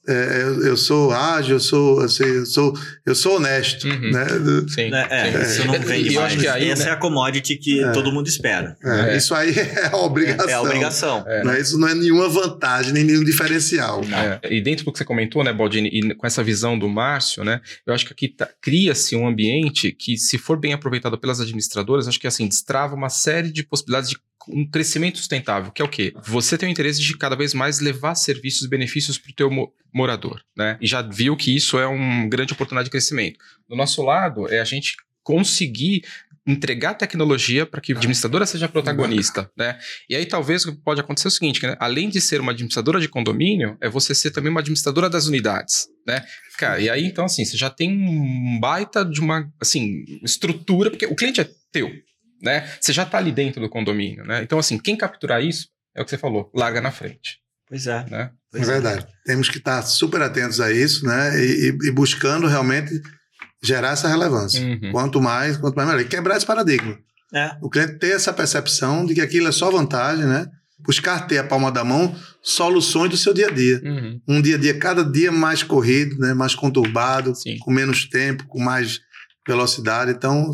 é, eu, eu sou ágil, eu sou, eu sei, eu sou, eu sou honesto, Uhum. né? Do- Sim. É, é, sim. isso não E vende eu mais. acho que aí, Essa né? é a commodity que É. todo mundo espera. é, É. Isso aí [laughs] é a obrigação. É a obrigação. É, Não é- Isso não é nenhuma vantagem, nem nenhum diferencial. É, e dentro do que você comentou, né, Baldini, e com essa visão do Márcio, né, eu acho que aqui tá- cria-se um ambiente que, se for bem aproveitado pelas administradoras, acho que assim, destrava uma série de possibilidades de um crescimento sustentável, que é o quê? Você tem o interesse de cada vez mais levar serviços e benefícios para o teu mo- morador, né? E já viu que isso é uma grande oportunidade de crescimento. Do nosso lado, é a gente conseguir entregar tecnologia para que a administradora seja protagonista, né? E aí talvez pode acontecer é o seguinte, né, além de ser uma administradora de condomínio, é você ser também uma administradora das unidades, né? Cara, e aí então assim, você já tem um baita de uma, assim, estrutura, porque o cliente é teu, né? Você já tá ali dentro do condomínio, né? Então assim, quem capturar isso é o que você falou, larga na frente, Pois é. né? É Pois verdade. Temos que estar super atentos a isso, né? E, e- e buscando realmente gerar essa relevância. Uhum. Quanto mais, quanto mais melhor. E quebrar esse paradigma. É. O cliente ter essa percepção de que aquilo é só vantagem, né? Buscar ter a palma da mão soluções do seu dia a dia. Uhum. Um dia a dia, cada dia mais corrido, né? mais conturbado, Sim. com menos tempo, com mais velocidade. Então,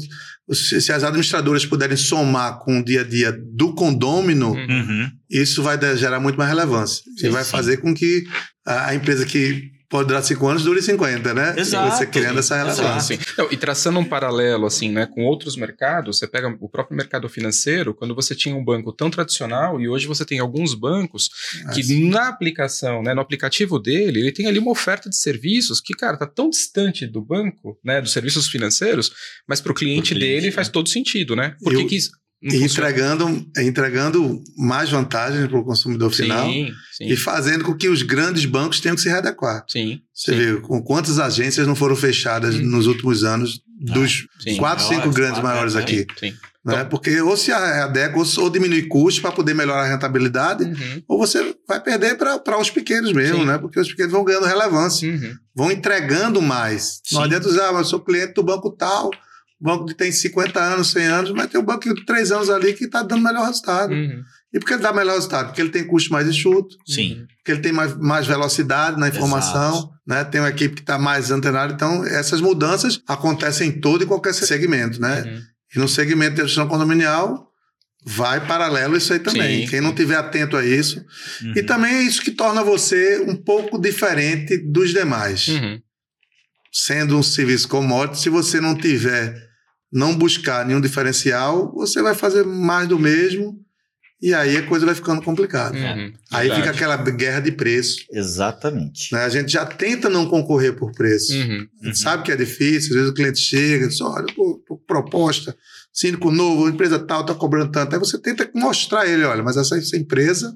se, as administradoras puderem somar com o dia a dia do condômino, Uhum. Isso vai gerar muito mais relevância. Sim, e vai sim. fazer com que a empresa que pode durar cinco anos dure 50, né? Exato. Você criando essa Exato. relevância. Sim. Não, e traçando um paralelo assim, né, com outros mercados, você pega o próprio mercado financeiro, quando você tinha um banco tão tradicional e hoje você tem alguns bancos que Assim. na aplicação, né, no aplicativo dele, ele tem ali uma oferta de serviços que, cara, tá tão distante do banco, né, dos serviços financeiros, mas para o cliente Pro cliente, dele faz né? todo sentido, né? Por E que E entregando, entregando mais vantagens para o consumidor final Sim, sim, e fazendo com que os grandes bancos tenham que se readequar. sim, Você sim, vê com quantas agências não foram fechadas Hum. nos últimos anos dos sim. quatro, Maiores, cinco grandes claro, maiores né? aqui. sim. Né? Porque ou se adequa ou diminui custos para poder melhorar a rentabilidade, Uhum, ou você vai perder para os pequenos mesmo, Sim. né? Porque os pequenos vão ganhando relevância, uhum. vão entregando mais. Sim. Não adianta dizer, ah, mas eu sou cliente do banco tal, o banco que tem 50 anos, 100 anos, mas tem um banco de 3 anos ali que está dando melhor resultado. Uhum. E por que ele dá melhor resultado? Porque ele tem custo mais enxuto, Sim. porque ele tem mais, mais velocidade na informação, né? tem uma equipe que está mais antenada. Então, essas mudanças acontecem em todo e qualquer segmento. Né? Uhum. E no segmento de gestão condominial, vai paralelo isso aí também. Sim. Quem não tiver atento a isso. Uhum. E também é isso que torna você um pouco diferente dos demais. Uhum. Sendo um serviço commodity, se você não tiver, não buscar nenhum diferencial, você vai fazer mais do mesmo e aí a coisa vai ficando complicada. Uhum. Aí Verdade. fica aquela guerra de preço. Exatamente. Né? A gente já tenta não concorrer por preço. Uhum. A gente sabe que é difícil, às vezes o cliente chega e diz: olha, pô, tô com proposta, síndico novo, empresa tal, está cobrando tanto. Aí você tenta mostrar a ele: olha, mas essa, essa empresa,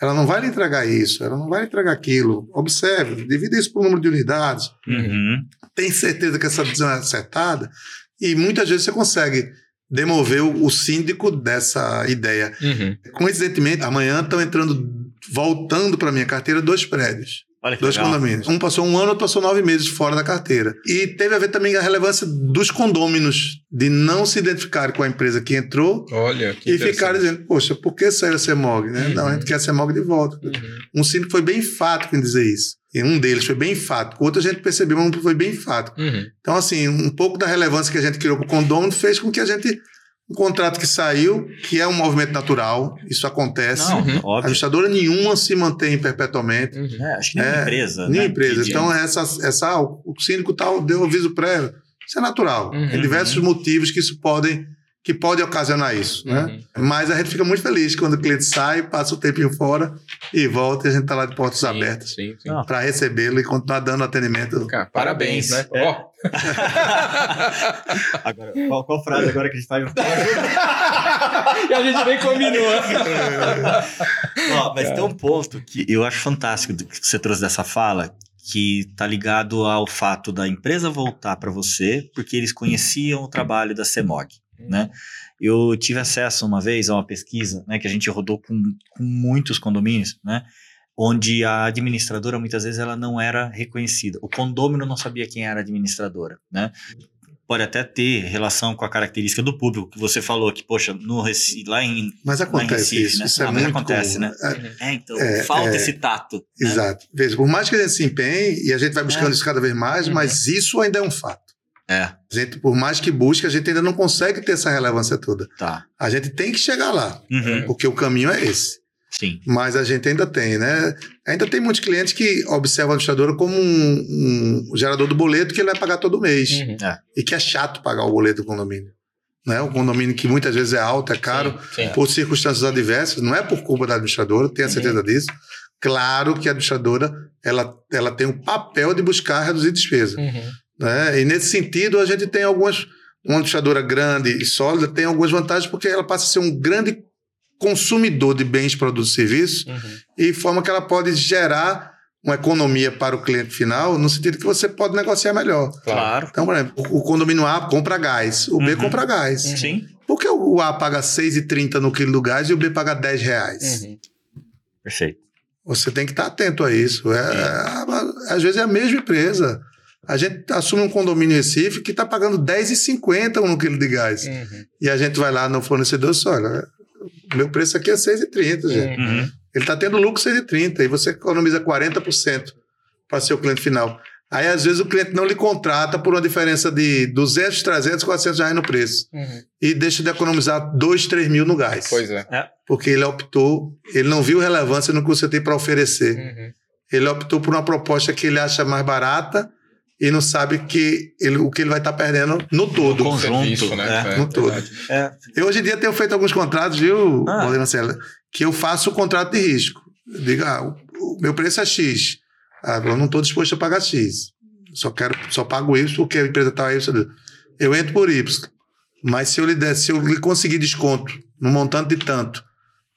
ela não vai lhe entregar isso, ela não vai lhe entregar aquilo. Observe, divida isso por número de unidades, Uhum. tem certeza que essa decisão é acertada, e muitas vezes você consegue demover o, o síndico dessa ideia. Uhum. Coincidentemente, amanhã estão entrando, voltando para minha carteira, dois prédios. Olha que Dois legal. condomínios. Um passou um ano, outro passou nove meses fora da carteira. E teve a ver também a relevância dos condôminos, de não se identificarem com a empresa que entrou Olha, que e ficarem interessante. dizendo, poxa, por que saiu a CEMOG? Né? Uhum. Não, a gente quer a CEMOG de volta. Uhum. Um síndico foi bem enfático em dizer isso. E um deles foi bem enfático. O outro a gente percebeu, mas um foi bem enfático. Uhum. Então, assim, um pouco da relevância que a gente criou para o condômino fez com que a gente... Um contrato que saiu, que é um movimento natural, isso acontece. Não, Uhum. A óbvio. administradora nenhuma se mantém perpetuamente. Uhum. É, acho que nem É, empresa. Nenhuma né? empresa. Que- Então, essa, essa, o síndico tal deu aviso prévio. Isso é natural. Uhum. Tem diversos motivos que isso podem que pode ocasionar isso, né? Uhum. Mas a gente fica muito feliz quando o cliente sai, passa o tempinho fora e volta e a gente está lá de portas Sim, abertas Sim, sim. Não. para recebê-lo e continuar dando atendimento. Cara, parabéns, né? É. Ó. [laughs] Agora, qual, qual frase agora que a gente faz? [laughs] e a gente nem combinou. Ó, mas tem um ponto que eu acho fantástico que você trouxe dessa fala, que tá ligado ao fato da empresa voltar para você, porque eles conheciam o trabalho da CEMOG, né? Eu tive acesso uma vez a uma pesquisa, né, que a gente rodou com, com muitos condomínios, né? Onde a administradora muitas vezes ela não era reconhecida. O condômino não sabia quem era a administradora, né? Pode até ter relação com a característica do público, que você falou que, poxa, no Recife, lá em Mas acontece Recife, isso. né? Isso Ah, é mas muito acontece, comum. né? É, então, É, falta é. esse tato. né? Exato. Veja, por mais que a gente se empenhe, e a gente vai buscando É. isso cada vez mais, Uhum. mas isso ainda é um fato. É, A gente, por mais que busque, a gente ainda não consegue ter essa relevância toda. tá. A gente tem que chegar lá, Uhum, porque o caminho é esse. Sim. Mas a gente ainda tem, né? Ainda tem muitos clientes que observam a administradora como um, um gerador do boleto que ele vai pagar todo mês. Uhum. E que é chato pagar o boleto do condomínio. Né? O condomínio que muitas vezes é alto, é caro, Sim, sim. por circunstâncias adversas, não é por culpa da administradora, tenha Uhum. certeza disso. Claro que a administradora ela, ela tem o papel de buscar reduzir despesa. Uhum. Né? E nesse sentido, a gente tem algumas. Uma administradora grande e sólida tem algumas vantagens, porque ela passa a ser um grande consumidor de bens, produtos e serviços, Uhum. e forma que ela pode gerar uma economia para o cliente final, no sentido que você pode negociar melhor. Claro. Então, por exemplo, o condomínio A compra gás, o B Uhum. compra gás. Uhum. Sim. Por que o A paga R$ 6,30 no quilo do gás e o B paga 10 reais? Uhum. Perfeito. Você tem que estar atento a isso. É, às vezes é a mesma empresa. A gente assume um condomínio em Recife que está pagando R$ 10,50 no quilo de gás. Uhum. E a gente vai lá no fornecedor e diz, olha, o meu preço aqui é R$ 6,30, gente. Uhum. Ele está tendo lucro 6,30 e você economiza 40% para ser o cliente final. Aí, às vezes, o cliente não lhe contrata por uma diferença de 200, 300, 400 reais no preço. Uhum. E deixa de economizar 2, 3 mil no gás. Pois é. Porque ele optou, ele não viu relevância no que você tem para oferecer. Uhum. Ele optou por uma proposta que ele acha mais barata e não sabe que ele, o que ele vai estar perdendo no todo. No conjunto, Serviço, né? é. No todo. verdade. É, Eu hoje em dia tenho feito alguns contratos, viu, Ah. Marcelo, que eu faço o contrato de risco. Eu digo, ah, o, o meu preço é X. Ah, eu não estou disposto a pagar X. Só quero, só pago Y porque a empresa está Y. Eu entro por Y. Mas se eu lhe der, se eu lhe conseguir desconto no montante de tanto,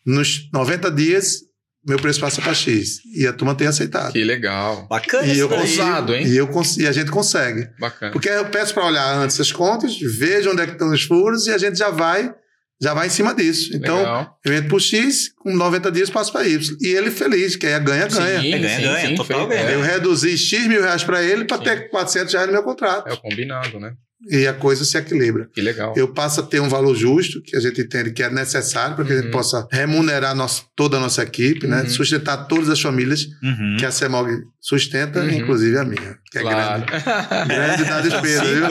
nos 90 dias, meu preço passa para X. E a turma tem aceitado. Que legal. bacana E isso eu Ousado, hein? e, eu cons- e a gente consegue. Bacana. Porque eu peço para olhar antes as contas, veja onde é que estão os furos e a gente já vai, já vai em cima disso. Então, Legal. eu entro por X, com 90 dias passo para Y. E ele feliz, que aí é ganha, ganha. Sim, É ganha, sim, ganha, sim, total ganha. é, Eu reduzi X mil reais para ele para ter 400 reais no meu contrato. é o combinado, né? E a coisa se equilibra. Que legal. Eu passo a ter um valor justo, que a gente entende que é necessário para que a gente Uhum. possa remunerar nosso, toda a nossa equipe, né? Uhum. sustentar todas as famílias Uhum. que a CEMOG sustenta, Uhum. inclusive a minha, que é claro. grande. [laughs] Grande dá despesa, viu?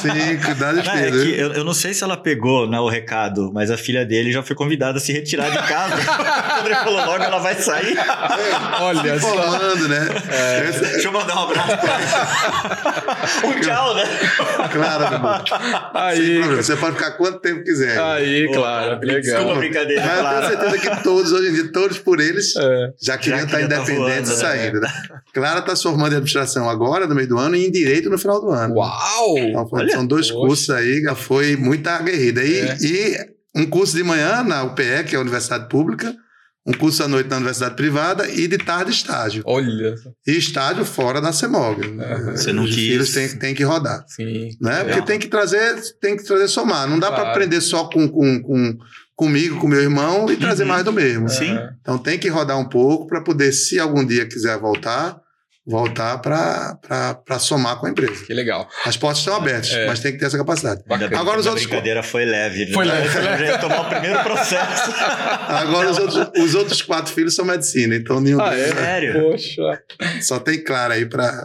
Sim, dá é despesa. viu? eu, eu não sei se ela pegou né, o recado, mas a filha dele já foi convidada a se retirar de casa. [laughs] Quando ele falou logo, ela vai sair. Olha só. Formando, né? Essa- Deixa eu mandar um abraço pra ela. [laughs] Um tchau, né? claro, meu amor. Sem Aí. Você pode ficar quanto tempo quiser. aí, Pô, claro. Desculpa a Legal. brincadeira, Mas eu claro. tenho certeza que todos, hoje em dia, todos por eles, É. já queriam Já estar queria tá independentes voando, né? saindo. Né? Clara está se formando em administração agora, no meio do ano, e em direito no final do ano. Uau! Então, foi- são dois poxa. cursos aí, já foi muita aguerrida. E, É. e um curso de manhã na UPE, que é a Universidade Pública, um curso à noite na Universidade Privada e de tarde estágio. Olha. E estágio fora da CEMOG. Aham. Você não Os quis. filhos têm, têm que rodar. Sim. Né? Legal. Porque tem que trazer, tem que trazer somar. Não dá para Claro. aprender só com, com, com, comigo, com meu irmão e trazer Uhum. mais do mesmo. Sim. Então tem que rodar um pouco para poder, se algum dia quiser voltar, voltar para somar com a empresa. Que legal. As portas estão abertas, É. mas tem que ter essa capacidade. Bem Agora os a outros- brincadeira foi leve. né? Foi leve, foi tomar o primeiro processo. [laughs] Agora os outros, os outros quatro filhos são medicina, então nenhum Ah, deles- é? Sério? Poxa. só tem Clara aí para.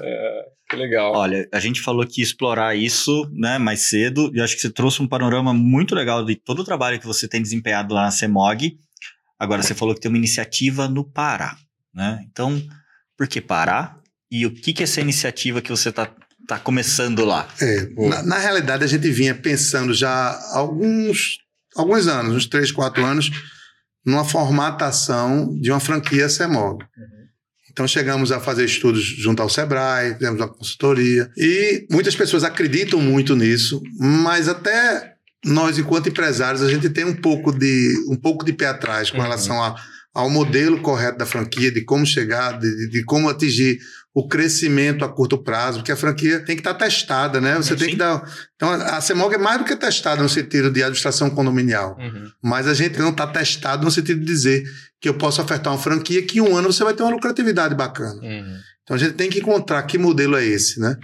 Que legal. Olha, a gente falou que ia explorar isso né, mais cedo, e eu acho que você trouxe um panorama muito legal de todo o trabalho que você tem desempenhado lá na CEMOG. Agora, você falou que tem uma iniciativa no Pará. Né? Então, por que Pará? E o que, que é essa iniciativa que você está tá começando lá? É, na, na realidade, a gente vinha pensando já há alguns, alguns anos, uns três, quatro anos, numa formatação de uma franquia CEMOG. Então chegamos a fazer estudos junto ao Sebrae, fizemos uma consultoria. E muitas pessoas acreditam muito nisso, mas até nós, enquanto empresários, a gente tem um pouco de, um pouco de pé atrás com Uhum. relação a, ao modelo correto da franquia, de como chegar, de- de como atingir o crescimento a curto prazo, porque a franquia tem que estar testada, né? Você Sim. tem que dar. Então, a a CEMOG é mais do que testada no sentido de administração condominial. Uhum. Mas a gente não está testado no sentido de dizer que eu posso ofertar uma franquia que em um ano você vai ter uma lucratividade bacana. Uhum. Então a gente tem que encontrar que modelo é esse, né?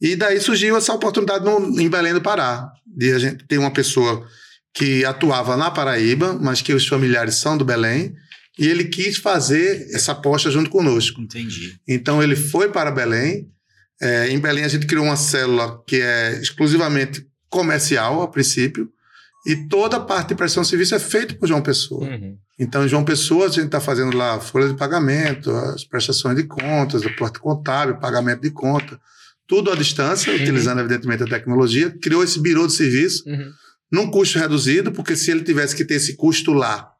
E daí surgiu essa oportunidade no, em Belém do Pará, de a gente ter uma pessoa que atuava na Paraíba, mas que os familiares são do Belém, e ele quis fazer essa aposta junto conosco. Entendi. Então ele foi para Belém. É, em Belém a gente criou uma célula que é exclusivamente comercial a princípio, e toda a parte de prestação de serviço é feita por João Pessoa. Uhum. Então, em João Pessoa, a gente está fazendo lá folha de pagamento, as prestações de contas, a porta contábil, pagamento de conta, tudo à distância, Uhum. utilizando, evidentemente, a tecnologia. Criou esse birô de serviço Uhum. num custo reduzido, porque se ele tivesse que ter esse custo lá,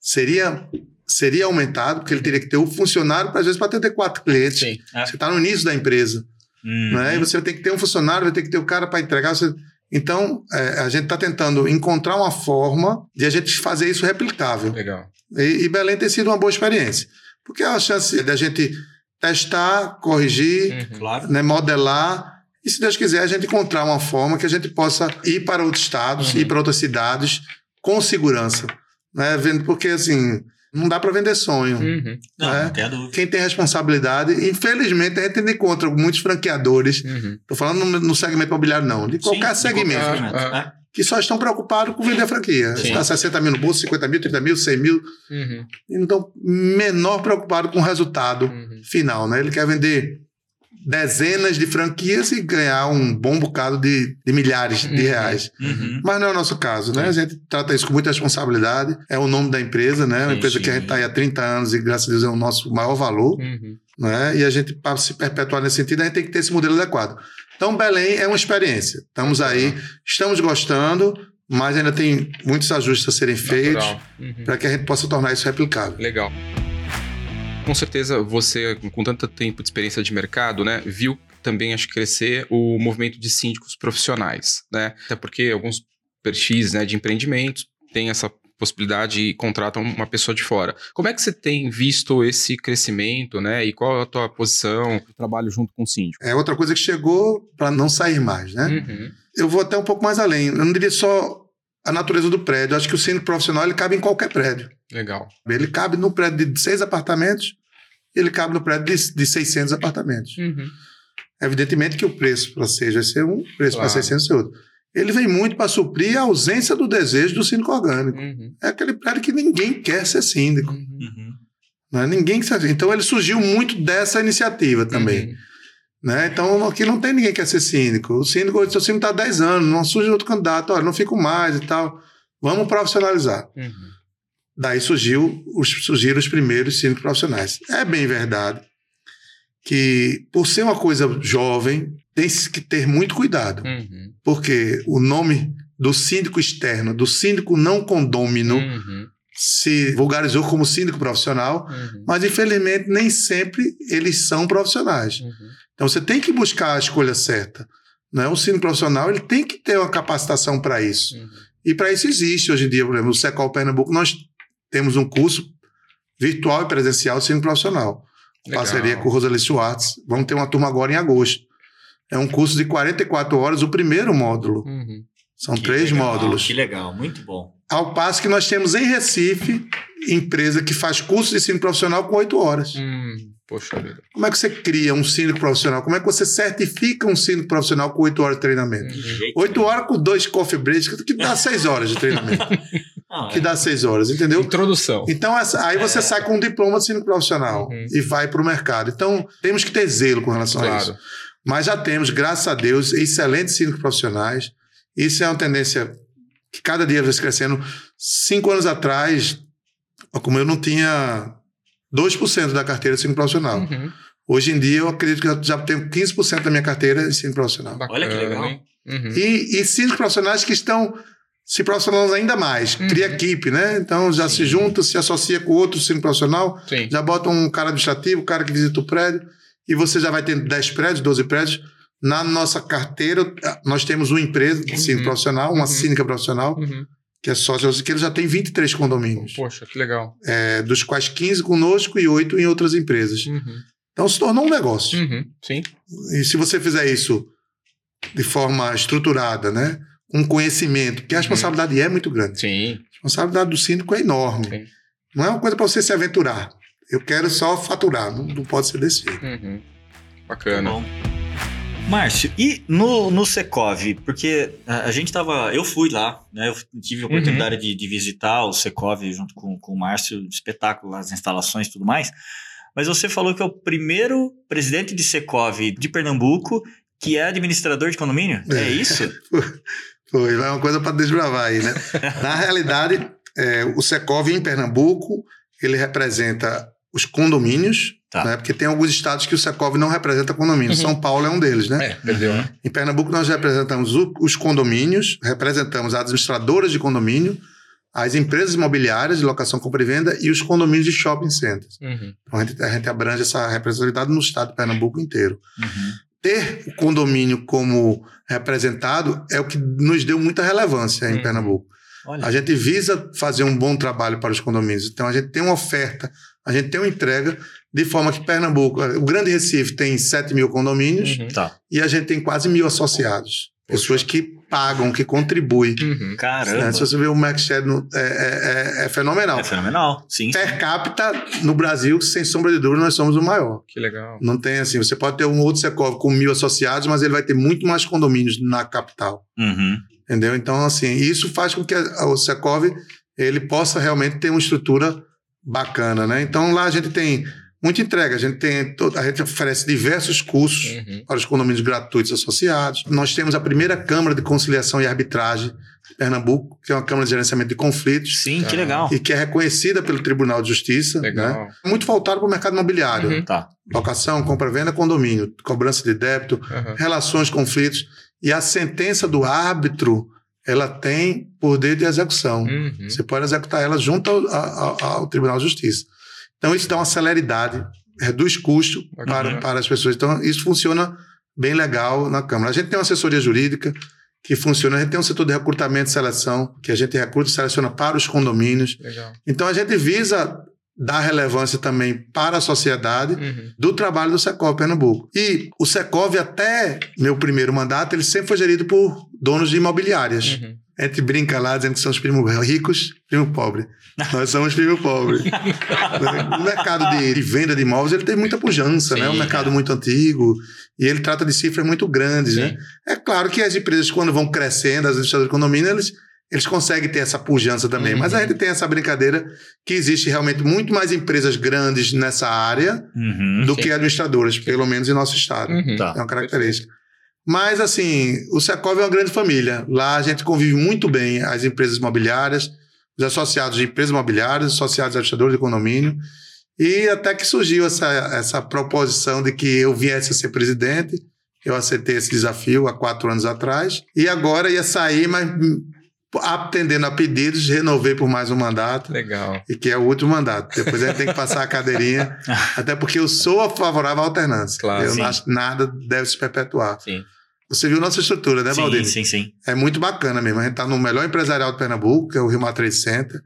seria, seria aumentado, porque ele teria que ter um funcionário, às vezes, para atender quatro clientes. Sim. Você está no início da empresa, Hum, né? E você ter que ter um funcionário, vai ter que ter o cara para entregar. você- Então, é, a gente está tentando encontrar uma forma de a gente fazer isso replicável. Legal. E, e Belém tem sido uma boa experiência. Porque é uma chance da gente testar, corrigir, Uhum. Claro. né, modelar. E se Deus quiser, a gente encontrar uma forma que a gente possa ir para outros estados, Uhum. ir para outras cidades com segurança. Né? Vendo- Porque, assim, não dá para vender sonho. Uhum. Não, É. não tem dúvida. Quem tem responsabilidade, infelizmente, a gente encontra muitos franqueadores. Uhum. Estou falando no, no segmento imobiliário, não, de qualquer Sim, de segmento. qualquer Ah, segmento. ah. Que só estão preocupados com vender a franquia. Sim. Está 60 mil no bolso, 50 mil, 30 mil, 100 mil. Uhum. E não estão menor preocupado com o resultado Uhum. final, né? Ele quer vender dezenas de franquias e ganhar um bom bocado de, de milhares de Uhum. reais. Uhum. Mas não é o nosso caso, né? A gente trata isso com muita responsabilidade. É o nome da empresa, né? Uma Sim, empresa que a gente está aí há 30 anos e, graças a Deus, é o nosso maior valor, Uhum. né? E a gente, para se perpetuar nesse sentido, a gente tem que ter esse modelo adequado. Então, Belém é uma experiência. Estamos aí, estamos gostando, mas ainda tem muitos ajustes a serem feitos. Uhum. para que a gente possa tornar isso replicável. Legal. Com certeza você, com tanto tempo de experiência de mercado, né, viu também acho crescer o movimento de síndicos profissionais, né? Até porque alguns perfis, né, de empreendimentos têm essa possibilidade e contratam uma pessoa de fora. Como é que você tem visto esse crescimento, né? E qual a tua posição de trabalho junto com o síndico? É outra coisa que chegou para não sair mais, né? Uhum. Eu vou até um pouco mais além. Eu não diria só a natureza do prédio. Acho que o síndico profissional ele cabe em qualquer prédio. Legal. Ele cabe no prédio de seis apartamentos, ele cabe no prédio de, de 600 apartamentos. Uhum. Evidentemente que o preço para 6 vai ser um, o preço Claro. para 600 é outro. Ele vem muito para suprir a ausência do desejo do síndico orgânico. Uhum. É aquele prédio que ninguém quer ser síndico. Uhum. Uhum. Né? Ninguém quer ser Então ele surgiu muito dessa iniciativa também. Uhum. Né? Então aqui não tem ninguém que quer ser síndico. O síndico, o síndico está há 10 anos, não surge outro candidato, olha, não fico mais e tal. Vamos profissionalizar. Uhum. Daí surgiu os, surgiram os primeiros síndicos profissionais. É bem verdade que, por ser uma coisa jovem, tem que ter muito cuidado. Uhum. Porque o nome do síndico externo, do síndico não condômino, Uhum. se vulgarizou como síndico profissional, Uhum. mas infelizmente nem sempre eles são profissionais. Uhum. Então você tem que buscar a escolha certa. Né? O síndico profissional ele tem que ter uma capacitação para isso. Uhum. E para isso existe hoje em dia, por exemplo, no Secol Pernambuco, nós temos um curso virtual e presencial de síndico profissional. Legal. Parceria com o Rosalie Schwartz. Vamos ter uma turma agora em agosto. É um curso de 44 horas, o primeiro módulo. Uhum. São Que três legal, módulos. Que legal, muito bom. Ao passo que nós temos em Recife, empresa que faz curso de síndico profissional com oito horas. Hum, poxa vida. Como é que você cria um síndico profissional? Como é que você certifica um síndico profissional com oito horas de treinamento? Uhum. Oito horas com dois coffee breaks, que dá seis horas de treinamento. Não, [laughs] é- que dá seis horas, entendeu? Introdução. Então, essa- aí você É. sai com um diploma de síndico profissional Uhum. e vai para o mercado. Então, temos que ter zelo com relação a isso. Claro. Mas já temos, graças a Deus, excelentes síndicos profissionais. Isso é uma tendência que cada dia vai crescendo. Cinco anos atrás, como eu não tinha 2% da carteira de síndico profissional. Uhum. Hoje em dia, eu acredito que eu já tenho 15% da minha carteira de síndico profissional. Olha que legal. hein? Uhum. E, e síndicos profissionais que estão se profissionalizando ainda mais. Uhum. Cria equipe, né? Então já Sim. se junta, se associa com outro síndico profissional, Sim. já bota um cara administrativo, um cara que visita o prédio, e você já vai ter 10 prédios, 12 prédios. Na nossa carteira, nós temos uma empresa de Uhum. profissional, uma Uhum. síndica profissional, Uhum. Que é sócia, que ele já tem 23 condomínios, Poxa, que legal. é, dos quais 15 conosco e 8 em outras empresas. Uhum. Então se tornou um negócio. Uhum. Sim. E se você fizer isso de forma estruturada, né? Com conhecimento, porque a Uhum. responsabilidade é muito grande. Sim. A responsabilidade do síndico é enorme. Sim. Não é uma coisa para você se aventurar. Eu quero só faturar, não, não pode ser desse jeito. Uhum. Tá Bacana. bom. Márcio, e no, no Secov? Porque a, a gente tava. Eu fui lá, né? Eu tive a Uhum. oportunidade de, de visitar o Secov junto com, com o Márcio, espetáculo, as instalações e tudo mais. Mas você falou que é o primeiro presidente de Secov de Pernambuco que é administrador de condomínio? É, É. isso? [laughs] Foi, é uma coisa para desbravar aí, né? [laughs] Na realidade, é, o Secov em Pernambuco, ele representa os condomínios, Tá. né? Porque tem alguns estados que o Secov não representa condomínio. Uhum. São Paulo é um deles, né? É, perdeu, né? Em Pernambuco, nós representamos o- os condomínios, representamos as administradoras de condomínio, as empresas imobiliárias de locação, compra e venda e os condomínios de shopping centers. Uhum. Então, a gente, a gente abrange essa representatividade no estado de Pernambuco inteiro. Uhum. Ter o condomínio como representado é o que nos deu muita relevância em Uhum. Pernambuco. Olha. A gente visa fazer um bom trabalho para os condomínios. Então, a gente tem uma oferta, a gente tem uma entrega, de forma que Pernambuco, o Grande Recife tem 7 mil condomínios Uhum. Tá. e a gente tem quase mil associados. Pessoas que pagam, que contribuem. Uhum. Caramba. Né? Se você ver o Max Share, é, é- é- é fenomenal. É fenomenal. Sim. Per capita, no Brasil, sem sombra de dúvida, nós somos o maior. Que legal. Não tem assim, você pode ter um outro Secov com mil associados, mas ele vai ter muito mais condomínios na capital. Uhum. Entendeu? Então, assim, isso faz com que a- o Secov ele possa realmente ter uma estrutura bacana, né? Então, lá a gente tem muita entrega, a gente tem a gente oferece diversos cursos Uhum. para os condomínios gratuitos associados. Nós temos a primeira Câmara de Conciliação e Arbitragem de Pernambuco, que é uma Câmara de Gerenciamento de Conflitos Sim, que legal. e que é reconhecida pelo Tribunal de Justiça, né? Legal. Muito voltado para o mercado imobiliário. Uhum. Tá. Locação, compra, venda, condomínio, cobrança de débito, Uhum. relações, conflitos. E a sentença do árbitro, ela tem poder de execução. Uhum. Você pode executar ela junto ao, ao- ao Tribunal de Justiça. Então, isso dá uma celeridade, reduz custo Bacana. para, para as pessoas. Então, isso funciona bem legal na Câmara. A gente tem uma assessoria jurídica que funciona, a gente tem um setor de recrutamento e seleção, que a gente recruta e seleciona para os condomínios. Legal. Então, a gente visa dar relevância também para a sociedade Uhum. do trabalho do Secov Pernambuco. E o Secov, até meu primeiro mandato, ele sempre foi gerido por donos de imobiliárias. Uhum. A gente brinca lá dizendo que são os primos ricos, primo pobre. Nós somos primo pobre. [laughs] o mercado de, de, venda de imóveis ele tem muita pujança, Sim, né? É um mercado é. muito antigo e ele trata de cifras muito grandes, né? Sim. né? É claro que as empresas, quando vão crescendo, as administradoras de condomínio, eles, eles conseguem ter essa pujança também. Uhum. Mas a gente tem essa brincadeira que existe realmente muito mais empresas grandes nessa área uhum, do sim. que administradoras, pelo menos em nosso estado. Uhum. Tá. É uma característica. Mas, assim, o Secov é uma grande família. Lá a gente convive muito bem as empresas imobiliárias, os associados de empresas imobiliárias, associados de administradores de condomínio. E até que surgiu essa, essa proposição de que eu viesse a ser presidente. Eu aceitei esse desafio há quatro anos atrás. E agora ia sair, mas atendendo a pedidos, renovei por mais um mandato. Legal. E que é o último mandato. Depois a gente tem que passar a cadeirinha. [laughs] até porque eu sou favorável à alternância. Claro. Eu sim. acho que nada deve se perpetuar. Sim. Você viu nossa estrutura, né, Valdir? Sim, sim, sim. É muito bacana mesmo. A gente está no melhor empresarial de Pernambuco, que é o Rio Matriz Center.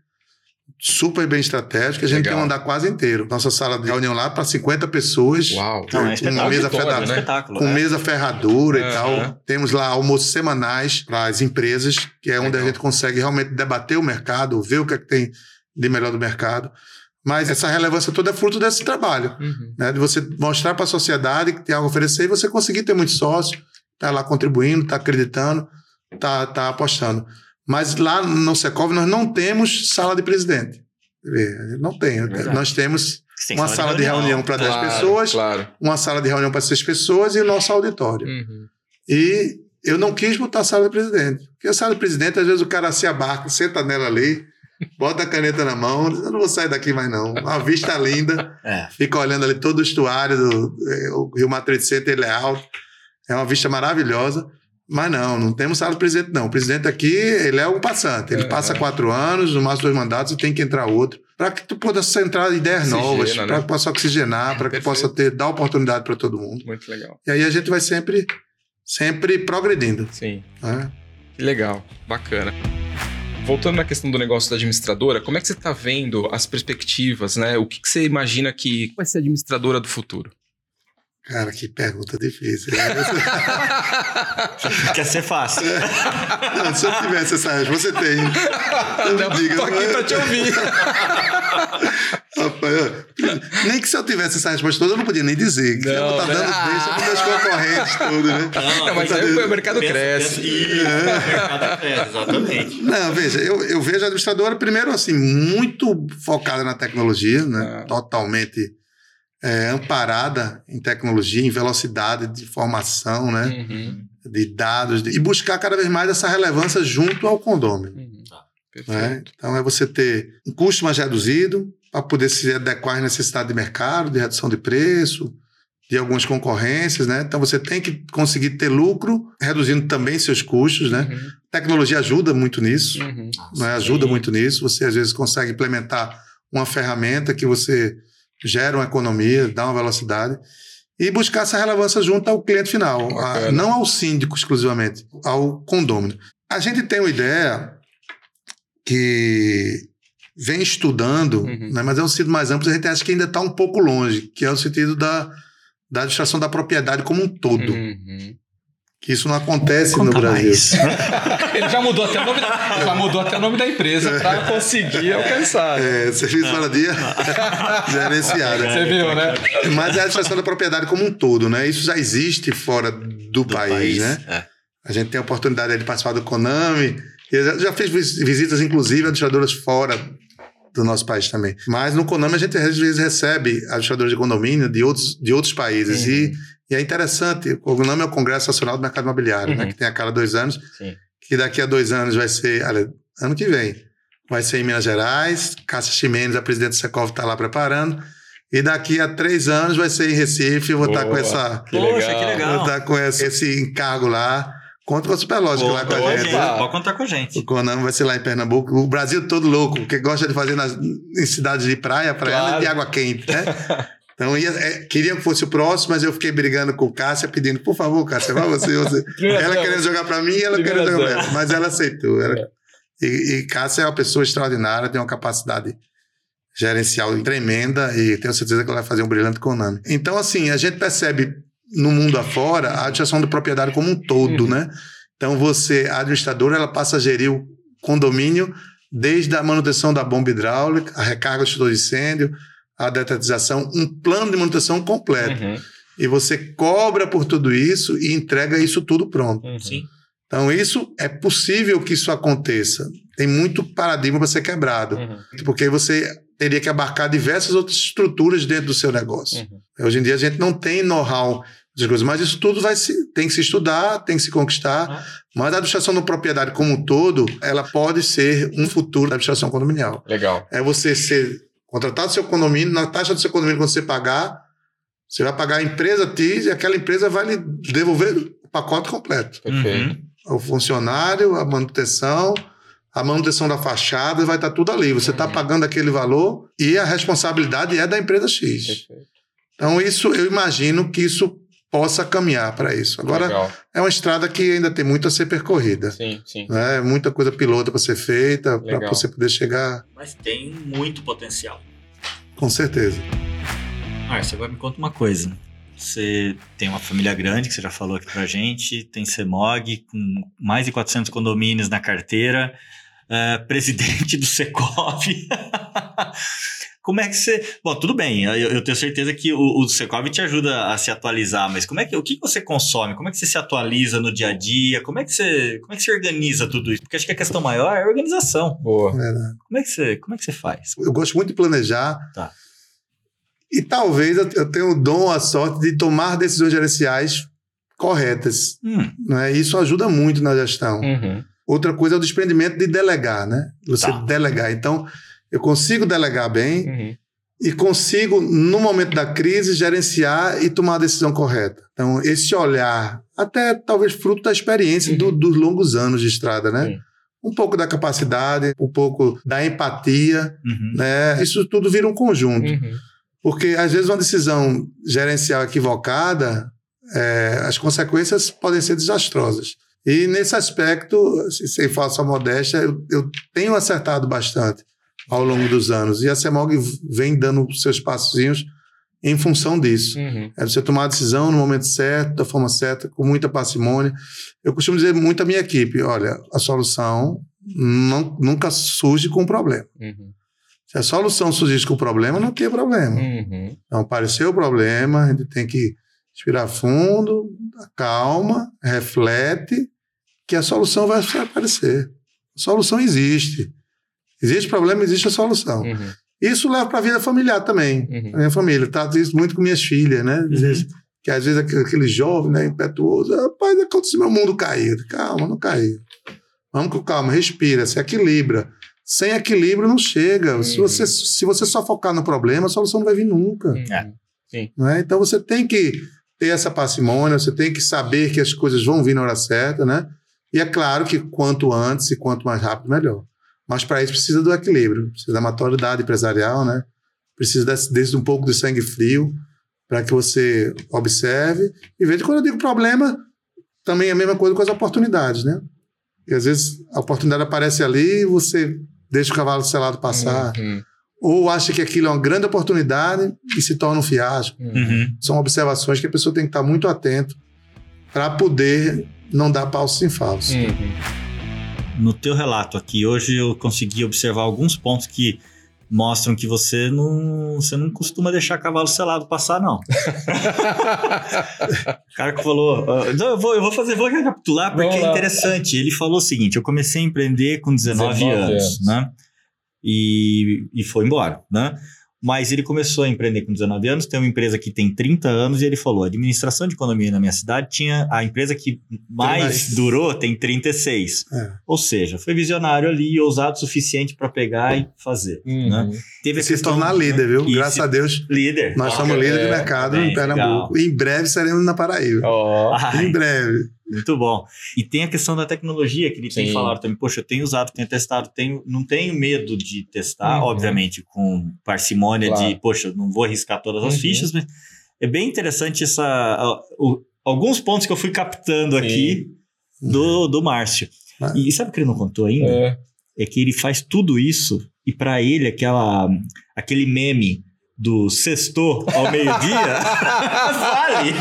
Super bem estratégico. A gente Legal. tem um andar quase inteiro. Nossa sala de reunião lá para 50 pessoas. Uau! Não, é uma mesa ferradura, né? com é. mesa ferradura e tal. Temos lá almoços semanais para as empresas, que é onde Legal. a gente consegue realmente debater o mercado, ver o que, é que tem de melhor do mercado. Mas essa relevância toda é fruto desse trabalho, uhum. né? De você mostrar para a sociedade que tem algo a oferecer e você conseguir ter muito sócio, tá lá contribuindo, tá acreditando, tá, tá apostando. Mas lá no Secov nós não temos sala de presidente. Não tem. Verdade. Nós temos uma sala de reunião, para 10 claro, pessoas, claro. uma sala de reunião para 6 pessoas e o nosso auditório. Uhum. E eu não quis botar a sala de presidente. Porque a sala de presidente, às vezes o cara se abarca, senta nela ali, bota a caneta na mão, eu não vou sair daqui mais não. Uma vista linda, [laughs] é. fica olhando ali todo o estuário do é, o Rio Matriz Center, ele é alto. É uma vista maravilhosa. Mas não, não temos sala do presidente, não. O presidente aqui, ele é um passante. Ele é, passa quatro anos, no máximo dois mandatos, e tem que entrar outro. Para que tu possa entrar ideias Oxigena, novas, para né? que possa oxigenar, para que possa ter, dar oportunidade para todo mundo. Muito legal. E aí a gente vai sempre, sempre progredindo. Sim. Né? Que legal, bacana. Voltando na questão do negócio da administradora, como é que você está vendo as perspectivas, né? O que, que você imagina que vai ser a administradora do futuro? Cara, que pergunta difícil. [laughs] Quer ser fácil. Não, se eu tivesse essa resposta, você tem. Eu não, diga, tô aqui mas... pra te ouvir. [laughs] Rapaz, nem que se eu tivesse essa resposta toda, eu não podia nem dizer. Que não, eu estar tá dando ah. deixa para meus concorrentes, tudo, né? Não, não mas aí o mercado cresce. Isso, é. o mercado cresce, exatamente. Não, veja, eu, eu vejo a administradora, primeiro, assim, muito focada na tecnologia, né? Ah. Totalmente é, amparada em tecnologia, em velocidade de informação, né? Uhum. de dados, de, e buscar cada vez mais essa relevância junto ao condômino. Uhum. Né? Então, é você ter um custo mais reduzido para poder se adequar às necessidades de mercado, de redução de preço, de algumas concorrências, né? Então você tem que conseguir ter lucro, reduzindo também seus custos, né? Uhum. Tecnologia ajuda muito nisso, uhum. né? ajuda muito nisso. Você às vezes consegue implementar uma ferramenta que você gera uma economia, dá uma velocidade e buscar essa relevância junto ao cliente final, a, não ao síndico exclusivamente, ao condômino. A gente tem uma ideia que vem estudando, uhum. né, mas é um sentido mais amplo, a gente acha que ainda está um pouco longe, que é o sentido da, da administração da propriedade como um todo. Uhum que isso não acontece no Brasil. [laughs] Ele já mudou até o nome da, já mudou até o nome da empresa para conseguir alcançar. É, serviço para dia gerenciado. [laughs] Você viu, né? Mas é a administração da propriedade como um todo, né? Isso já existe fora do, do país, país, né? É. A gente tem a oportunidade de participar do Conami. Já, já fez visitas, inclusive, administradoras fora do nosso país também. Mas no Conami a gente às vezes recebe administradores de condomínio de outros, de outros países. Uhum. E e é interessante, o nome é o Congresso Nacional do Mercado Imobiliário, né, uhum. né, que tem a cada dois anos, Sim. que daqui a dois anos vai ser, olha, ano que vem, vai ser em Minas Gerais, Cássia Ximenes, a presidente do Secov, está lá preparando, e daqui a três anos vai ser em Recife, eu vou estar tá com essa... Que Poxa, que legal. Vou estar tá com esse, esse encargo lá, Conta com a Superlógica lá com a gente. Né? Pode contar com a gente. O Conan vai ser lá em Pernambuco. O Brasil todo louco, que gosta de fazer nas, em cidades de praia, praia claro. de água quente, né? [laughs] Então, ia, é, queria que fosse o próximo, mas eu fiquei brigando com Cássia, pedindo, por favor, Cássia, vá você. você. [laughs] ela querendo jogar para mim e ela querendo jogar para ela. Mas ela aceitou. Ela, é. e, e Cássia é uma pessoa extraordinária, tem uma capacidade gerencial tremenda e tenho certeza que ela vai fazer um brilhante Konami. Então, assim, a gente percebe no mundo afora a administração da propriedade como um todo, uhum. né? Então você, a administradora, ela passa a gerir o condomínio desde a manutenção da bomba hidráulica, a recarga do de incêndio, a detetização, um plano de manutenção completo. Uhum. E você cobra por tudo isso e entrega isso tudo pronto. Uhum. Então, isso é possível que isso aconteça. Tem muito paradigma para ser quebrado. Uhum. Porque aí você teria que abarcar diversas outras estruturas dentro do seu negócio. Uhum. Hoje em dia a gente não tem know-how das coisas, mas isso tudo vai se, tem que se estudar, tem que se conquistar. Ah. Mas a administração da propriedade como um todo, ela pode ser um futuro da administração condominial. Legal. É você ser contratado do seu condomínio, na taxa do seu condomínio, quando você pagar, você vai pagar a empresa X e aquela empresa vai lhe devolver o pacote completo. Perfeito. Uhum. O funcionário, a manutenção, a manutenção da fachada, vai estar tudo ali. Você está Uhum. pagando aquele valor e a responsabilidade é da empresa X. Perfeito. Então, isso eu imagino que isso possa caminhar para isso. Agora, Legal. é uma estrada que ainda tem muito a ser percorrida. Sim, sim. Né? Muita coisa pilota para ser feita, para você poder chegar, Mas tem muito potencial. com certeza. Márcio, agora me conta uma coisa. Você tem uma família grande, que você já falou aqui pra gente, tem CEMOG, com mais de 400 condomínios na carteira, é, presidente do Secov. [laughs] como é que você... Bom, tudo bem, eu, eu tenho certeza que o, o Secov te ajuda a se atualizar, mas como é que, o que você consome? Como é que você se atualiza no dia a dia? Como é que você, como é que você organiza tudo isso? Porque acho que a questão maior é a organização. Boa. Verdade. Como é que você, como é que você faz? Eu gosto muito de planejar. Tá. E talvez eu- eu tenha o dom, a sorte de tomar decisões gerenciais corretas. Hum, Né? Isso ajuda muito na gestão. Uhum. Outra coisa é o desprendimento de delegar, né? Você Tá. delegar. Então, eu consigo delegar bem Uhum. e consigo, no momento da crise, gerenciar e tomar a decisão correta. Então, esse olhar, até talvez fruto da experiência do- dos longos anos de estrada, né? Sim. Um pouco da capacidade, um pouco da empatia, uhum. né? Isso tudo vira um conjunto. Uhum. Porque, às vezes, uma decisão gerencial equivocada, é, as consequências podem ser desastrosas. E, nesse aspecto, se- sem falsa modéstia, eu, eu tenho acertado bastante ao longo dos anos. E a CEMOG vem dando seus passinhos em função disso. Uhum. É você tomar a decisão no momento certo, da forma certa, com muita parcimônia. Eu costumo dizer muito à minha equipe: olha, a solução não- nunca surge com problema. Uhum. Se a solução surgisse com problema, não tem problema. Uhum. Então, apareceu o problema, a gente tem que respirar fundo, calma, reflete, que a solução vai aparecer. A solução existe. Existe problema, existe a solução. Uhum. Isso leva para a vida familiar também. Uhum. A minha família, trato isso muito com minhas filhas, né? Dizer Que às vezes aquele, jovem, né, impetuoso, rapaz, aconteceu, meu mundo caiu. Calma, não caiu. Vamos com calma, respira, se equilibra. Sem equilíbrio não chega. Se, Uhum. você, se você só focar no problema, a solução não vai vir nunca. É. Não é? Então você tem que ter essa parcimônia, você tem que saber que as coisas vão vir na hora certa, né? E é claro que quanto antes e quanto mais rápido, melhor. Mas para isso precisa do equilíbrio, precisa da maturidade empresarial, né? Precisa desse, desse um pouco de sangue frio para que você observe e veja. Quando eu digo problema, também é a mesma coisa com as oportunidades, né? E às vezes a oportunidade aparece ali e você deixa o cavalo selado passar, Uhum. ou acha que aquilo é uma grande oportunidade e se torna um fiasco Uhum. são observações que a pessoa tem que estar muito atento para poder não dar falsos em falsos. Uhum. No teu relato aqui, hoje eu consegui observar alguns pontos que mostram que você não, você não costuma deixar cavalo selado passar, não. [laughs] O cara que falou. ah, não, eu, vou, eu vou fazer, vou recapitular porque Vamos é lá. interessante. Ele falou o seguinte: eu comecei a empreender com 19, 19 anos, anos. né? E, e foi embora, né? Mas ele começou a empreender com 19 anos, tem uma empresa que tem 30 anos, e ele falou: a administração de economia na minha cidade tinha. A empresa que mais mais. durou tem 36. É. Ou seja, foi visionário ali, ousado o suficiente para pegar e fazer. Uhum. Né? Teve E se tornar líder, viu? E Graças se- a Deus, Líder. nós Ah, somos líderes de é, mercado bem, em Pernambuco. E em breve seremos na Paraíba. Ai, Em breve. Muito bom. E tem a questão da tecnologia que ele tem Sim. falado também. Poxa, eu tenho usado, tenho testado, tenho, não tenho medo de testar, Uhum. obviamente, com parcimônia Claro. de, poxa, não vou arriscar todas as Uhum. fichas, mas é bem interessante essa, o- alguns pontos que eu fui captando Sim. aqui do, do Márcio. Ah. E sabe o que ele não contou ainda? É. é que ele faz tudo isso e para ele aquela aquele meme do sexto ao meio-dia, [laughs] vale.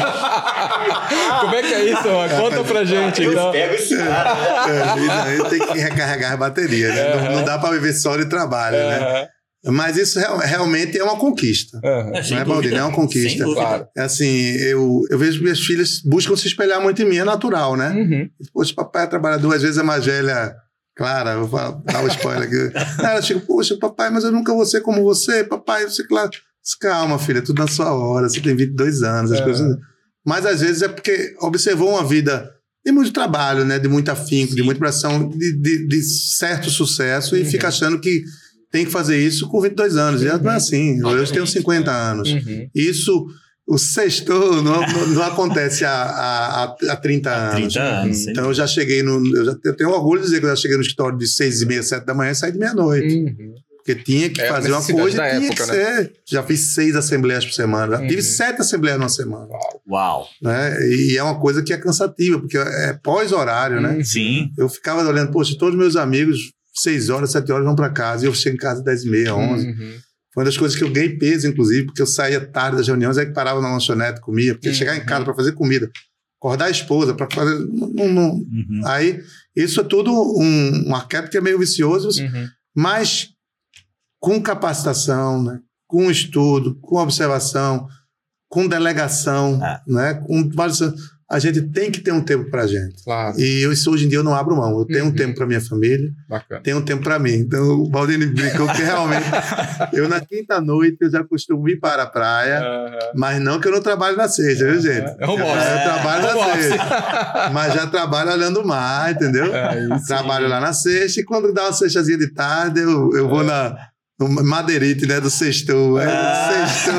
Como é que é isso? Ó? Conta pra gente. Eu Então. pego esse cara. né? É, tem que recarregar a bateria, né? Não, não dá para viver só de trabalho, né? Aham, Mas isso real- realmente é uma conquista. Sem Não é. Baldini? É uma conquista. Claro. É assim, eu, eu vejo que minhas filhas buscam se espelhar muito em mim, é natural, né? Uhum. Poxa, papai trabalha duas vezes a mais velha. Clara, vou dar um spoiler aqui. Ela chega, poxa, papai, mas eu nunca vou ser como você, papai, você, claro. Calma, filha, tudo na sua hora, você tem 22 anos, as É. coisas. Mas às vezes é porque observou uma vida de muito trabalho, né? De muito afinco, de muita pressão, de, de, de certo sucesso, e Uhum. fica achando que tem que fazer isso com 22 anos. E não é assim. Eu tenho Obviamente, 50 anos. Uhum. Isso, o sexto não, não, não acontece há, há, há- há 30 anos. 30 anos. sem Então eu já cheguei no. Eu, já, eu tenho orgulho de dizer que eu já cheguei no escritório de seis e meia, sete da manhã e saí de meia-noite. Uhum. Porque tinha que É fazer uma coisa e tinha época, que né? ser. Já fiz seis assembleias por semana. Já Uhum. tive sete assembleias numa semana. Uau. Né? E é uma coisa que é cansativa, porque é pós-horário, né? Uhum. Sim. Eu ficava olhando, poxa, todos meus amigos, seis horas, sete horas vão para casa. E eu chego em casa dez e meia, onze. Uhum. Foi uma das coisas que eu ganhei peso, inclusive, porque eu saía tarde das reuniões, aí que parava na lanchonete, comia, porque Uhum. chegar em casa para fazer comida, acordar a esposa, para fazer. Não, não- Uhum. Aí, isso é tudo um, um arquétipo que é meio vicioso, Uhum. mas com capacitação, né? com estudo, com observação, com delegação, Ah. né? com vários. A gente tem que ter um tempo para gente. Claro, E eu, isso hoje em dia eu não abro mão. Eu tenho Uhum. um tempo para minha família, bacana. tenho um tempo para mim. Então, o Baldini brincou que realmente [laughs] eu na quinta noite eu já costumo ir para a praia, Aham. mas não que eu não trabalho na sexta, viu, gente? É home Eu trabalho Home na sexta, mas já trabalho olhando o mar, entendeu? Sim. Trabalho lá na sexta e quando dá uma sextazinha de tarde eu, eu vou na no Madeirite, né, do sexto. É, Ah. sexto.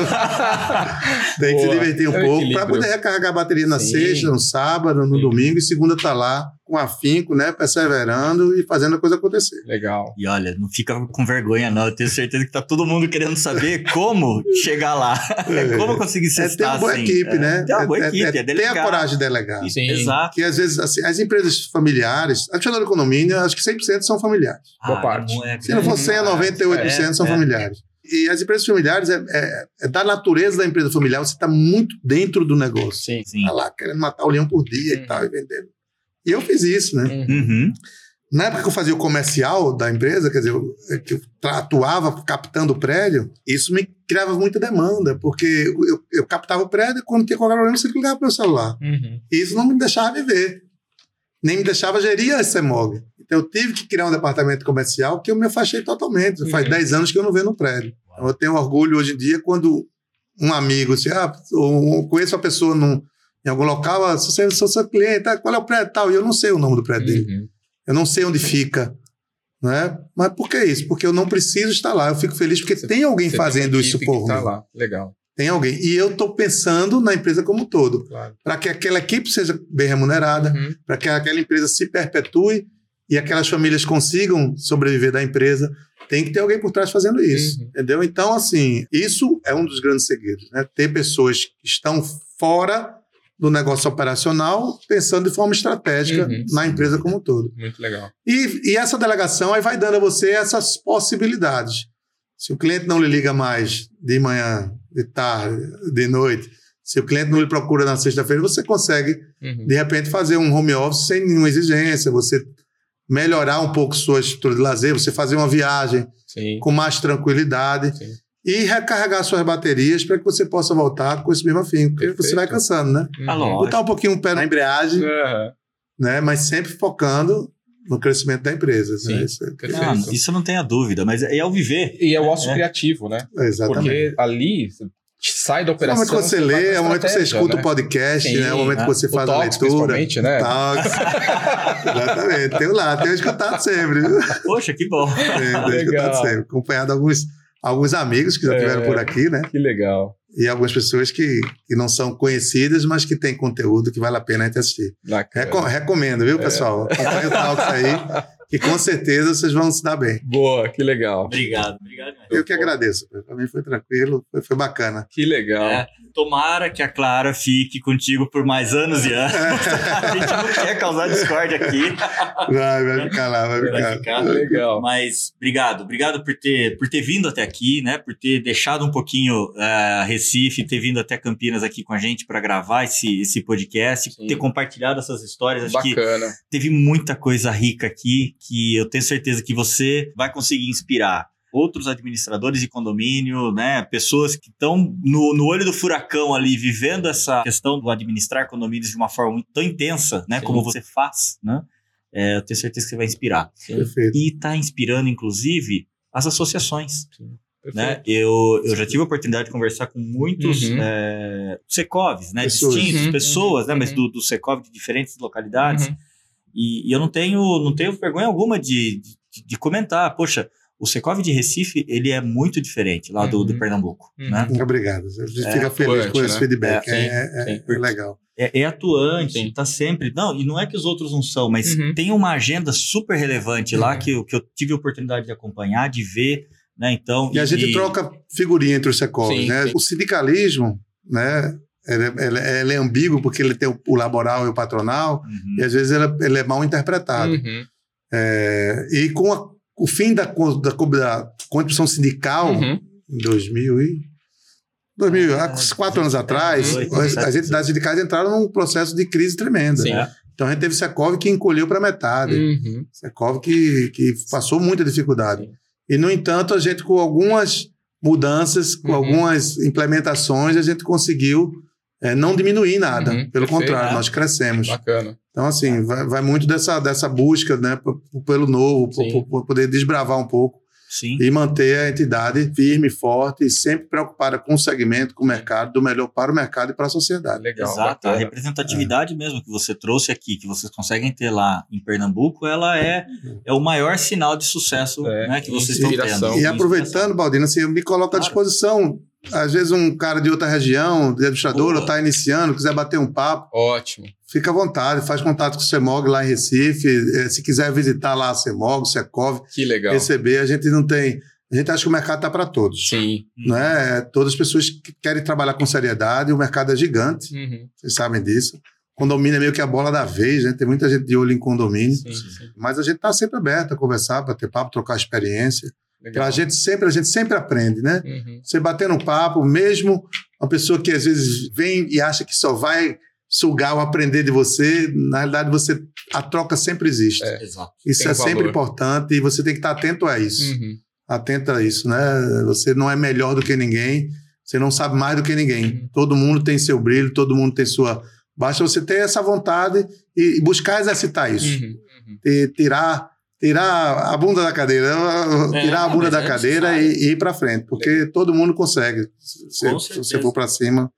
[laughs] Tem que Boa. se divertir um É pouco para poder recarregar a bateria na Sim. sexta, no sábado, no Sim. domingo e segunda tá lá com afinco, né, perseverando e fazendo a coisa acontecer. Legal. E olha, não fica com vergonha, não. Eu tenho certeza que tá todo mundo querendo saber como chegar lá. É. [laughs] como conseguir É ter uma boa assim. equipe, É, né? Ter uma boa É- equipe, é, é ter a coragem de delegar. Sim. Exato. Que às vezes, assim, as empresas familiares, a Dicionário Condomínio, acho que 100% são familiares. Boa parte. não é- Se não for 100, 98% são É, é. familiares. E as empresas familiares, é, é- é da natureza da empresa familiar, você está muito dentro do negócio. Sim. Sim. Tá lá querendo matar o leão por dia e tal, e vendendo. E eu fiz isso, né? Uhum. Uhum. Na época que eu fazia o comercial da empresa, quer dizer, eu, que eu atuava captando o prédio, isso me criava muita demanda, porque eu, eu captava o prédio e quando tinha qualquer problema, você ligava para o celular. Uhum. E isso não me deixava viver. Nem me deixava gerir a CEMOG. Então eu tive que criar um departamento comercial que eu me afastei totalmente. Faz Uhum. 10 anos que eu não venho no prédio. Então, eu tenho orgulho hoje em dia quando um amigo, assim, ah, ou conheço uma pessoa num, em algum local, ah, se você sou seu cliente, ah, qual é o prédio tal? E eu não sei o nome do prédio dele. Uhum. Eu não sei onde fica. Né? Mas por que isso? Porque eu não preciso estar lá. Eu fico feliz porque Você- tem alguém Você tem fazendo isso por tá mim. lá. Legal. Tem alguém. E eu estou pensando na empresa como um todo Claro. para que aquela equipe seja bem remunerada, Uhum. para que aquela empresa se perpetue e aquelas famílias consigam sobreviver da empresa, tem que ter alguém por trás fazendo isso, Uhum. entendeu? Então, assim, isso é um dos grandes segredos, né? Ter pessoas que estão fora do negócio operacional, pensando de forma estratégica Uhum, na sim. empresa como um todo. Muito legal. E, e essa delegação aí vai dando a você essas possibilidades. Se o cliente não lhe liga mais de manhã, de tarde, de noite, se o cliente não lhe procura na sexta-feira, você consegue, Uhum. de repente, fazer um home office sem nenhuma exigência, você melhorar um pouco sua estrutura de lazer, você fazer uma viagem Sim. com mais tranquilidade Sim. E recarregar suas baterias para que você possa voltar com esse mesmo afim, porque Perfeito. você vai cansando, né? Uhum. Ah. Botar um pouquinho o pé na embreagem, Aham. né? Mas sempre focando no crescimento da empresa. Sim. Né? Isso é-. Não, isso não tenha dúvida, mas é, é o viver. E é o osso É. criativo, né? Exatamente. Porque ali você sai da É o operação. momento que você vai lê, é o momento que você escuta né? o podcast, Sim, né? é o momento né? que você O faz a leitura. principalmente, né? Talks. [laughs] Exatamente. Tenho lá, tenho escutado sempre. Poxa, que bom. Tenho, tenho escutado sempre. Acompanhado alguns, alguns amigos que já É. estiveram por aqui, né? Que legal. E algumas pessoas que, que não são conhecidas, mas que têm conteúdo que vale a pena a gente assistir. Reco- recomendo, viu, pessoal? Acompanhe o Talks aí, [laughs] E com certeza vocês vão se dar bem. Boa, que legal. Obrigado, obrigado. Eu que agradeço. Para mim foi tranquilo, foi, foi bacana. Que legal. É, tomara que a Clara fique contigo por mais anos e anos. [laughs] a gente não quer causar discórdia aqui. Vai, vai ficar lá, vai ficar. Vai ficar. Legal. Mas obrigado, obrigado por ter, por ter vindo até aqui, né? Por ter deixado um pouquinho uh, Recife, ter vindo até Campinas aqui com a gente para gravar esse, esse podcast, Sim. ter compartilhado essas histórias. Acho que Bacana. teve muita coisa rica aqui que eu tenho certeza que você vai conseguir inspirar outros administradores de condomínio, né? Pessoas que estão no, no olho do furacão ali, vivendo essa questão do administrar condomínios de uma forma tão intensa, né? Sim. Como você faz, né? É, eu tenho certeza que você vai inspirar. Perfeito. E está inspirando, inclusive, as associações. Né? Perfeito. Eu, eu já tive a oportunidade de conversar com muitos Uhum. é, Secovs, né? Pessoas. Distintos, Uhum, pessoas, né? Mas uhum. do, do Secov de diferentes localidades. Uhum. E, e eu não tenho, não tenho vergonha alguma de, de, de comentar. Poxa, o Secov de Recife, ele é muito diferente lá do, Uhum. do Pernambuco, Uhum. né? Obrigado. A gente É, fica feliz atuante, com esse né? feedback. É, É, sim, é- é- sim. é legal. É, é atuante, Sim. tá sempre... Não, e não é que os outros não são, mas Uhum. tem uma agenda super relevante lá Uhum. que, eu- que eu tive a oportunidade de acompanhar, de ver, né? Então... E a gente troca figurinha entre os secovos, Sim, né? sim. O sindicalismo, né? Ele, é- ele ele é ambíguo porque ele tem o, o laboral e o patronal Uhum. e às vezes ele, é- ele é mal interpretado. Uhum. É, e com a- o fim da, da, da contribuição sindical Uhum. em 2000 e 2000, há quatro anos atrás, 18, as, 17. as entidades sindicais entraram num processo de crise tremenda. Sim. É. Então a gente teve Secov que encolheu para metade. Uhum. Secov que, que passou muita dificuldade. Sim. E, no entanto, a gente, com algumas mudanças, com Uhum. algumas implementações, a gente conseguiu eh, não diminuir nada. Uhum, Pelo perfeito. contrário, É. nós crescemos. Bacana. Então, assim, vai, vai muito dessa, dessa busca né, pelo novo, por, poder desbravar um pouco Sim. e manter a entidade firme, forte e sempre preocupada com o segmento, com o mercado, do melhor para o mercado e para a sociedade. Legal. Exato, a bacana. representatividade mesmo que você trouxe aqui, que vocês conseguem ter lá em Pernambuco, ela é, é o maior sinal de sucesso É, né, que vocês estão tendo. E aproveitando, Baldino, assim, eu me coloco à Claro. disposição. Às vezes um cara de outra região, de administrador, está iniciando, quiser bater um papo, Ótimo. fica à vontade, faz contato com o CEMOG lá em Recife. eh, Se quiser visitar lá a CEMOG, o Secov, Que legal. receber, a gente não tem. A gente acha que o mercado está para todos. Sim. Né? Todas as pessoas que querem trabalhar com seriedade, o mercado é gigante, Uhum. vocês sabem disso. Condomínio é meio que a bola da vez, né? Tem muita gente de olho em condomínio. Sim, sim. Mas a gente está sempre aberto a conversar, bater papo, trocar experiência. Legal. Pra gente sempre, a gente sempre aprende, né? Uhum. Você bater no papo, mesmo uma pessoa que às vezes vem e acha que só vai sugar ou aprender de você, na realidade você a troca sempre existe. É. Exato. Isso Tem é sempre valor. importante e você tem que estar atento a isso. Uhum. Atento a isso, né? Você não é melhor do que ninguém, você não sabe mais do que ninguém. Uhum. Todo mundo tem seu brilho, todo mundo tem sua. Basta você ter essa vontade e e buscar exercitar isso. Uhum. Uhum. E tirar, tirar a bunda da cadeira, É, tirar a bunda da é cadeira e, e ir para frente, porque todo mundo consegue. Se, se você for para cima,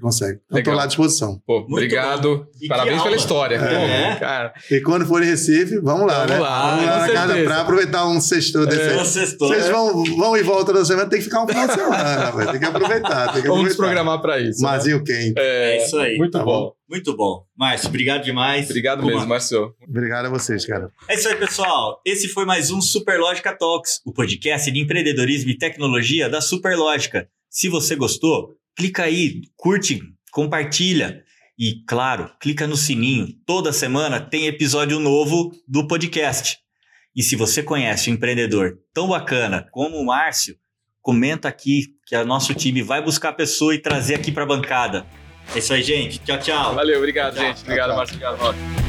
consegue. Então, estou lá à disposição. Pô, obrigado. bom. Parabéns pela história. É. Pô, cara. E quando for em Recife, vamos lá, Vamos né? lá, vamos lá na casa para aproveitar um sexto desse aí. Você estou, Vocês né? vão, vão e voltam toda semana, tem que ficar um final de semana. Tem que aproveitar, tem que Vamos aproveitar. desprogramar para isso. né? Mazinho quente. É isso aí. Muito Tá bom. Muito bom. Márcio, obrigado demais. Obrigado Uma- mesmo, Márcio. Obrigado a vocês, cara. É isso aí, pessoal. Esse foi mais um Superlógica Talks, o podcast de empreendedorismo e tecnologia da Superlógica. Se você gostou, clica aí, curte, compartilha e, claro, clica no sininho. Toda semana tem episódio novo do podcast. E se você conhece um empreendedor tão bacana como o Márcio, comenta aqui que o nosso time vai buscar a pessoa e trazer aqui para a bancada. É isso aí, gente. Tchau, tchau. Valeu, obrigado, Tchau. gente. Obrigado, Tchau. Márcio. Obrigado, Márcio.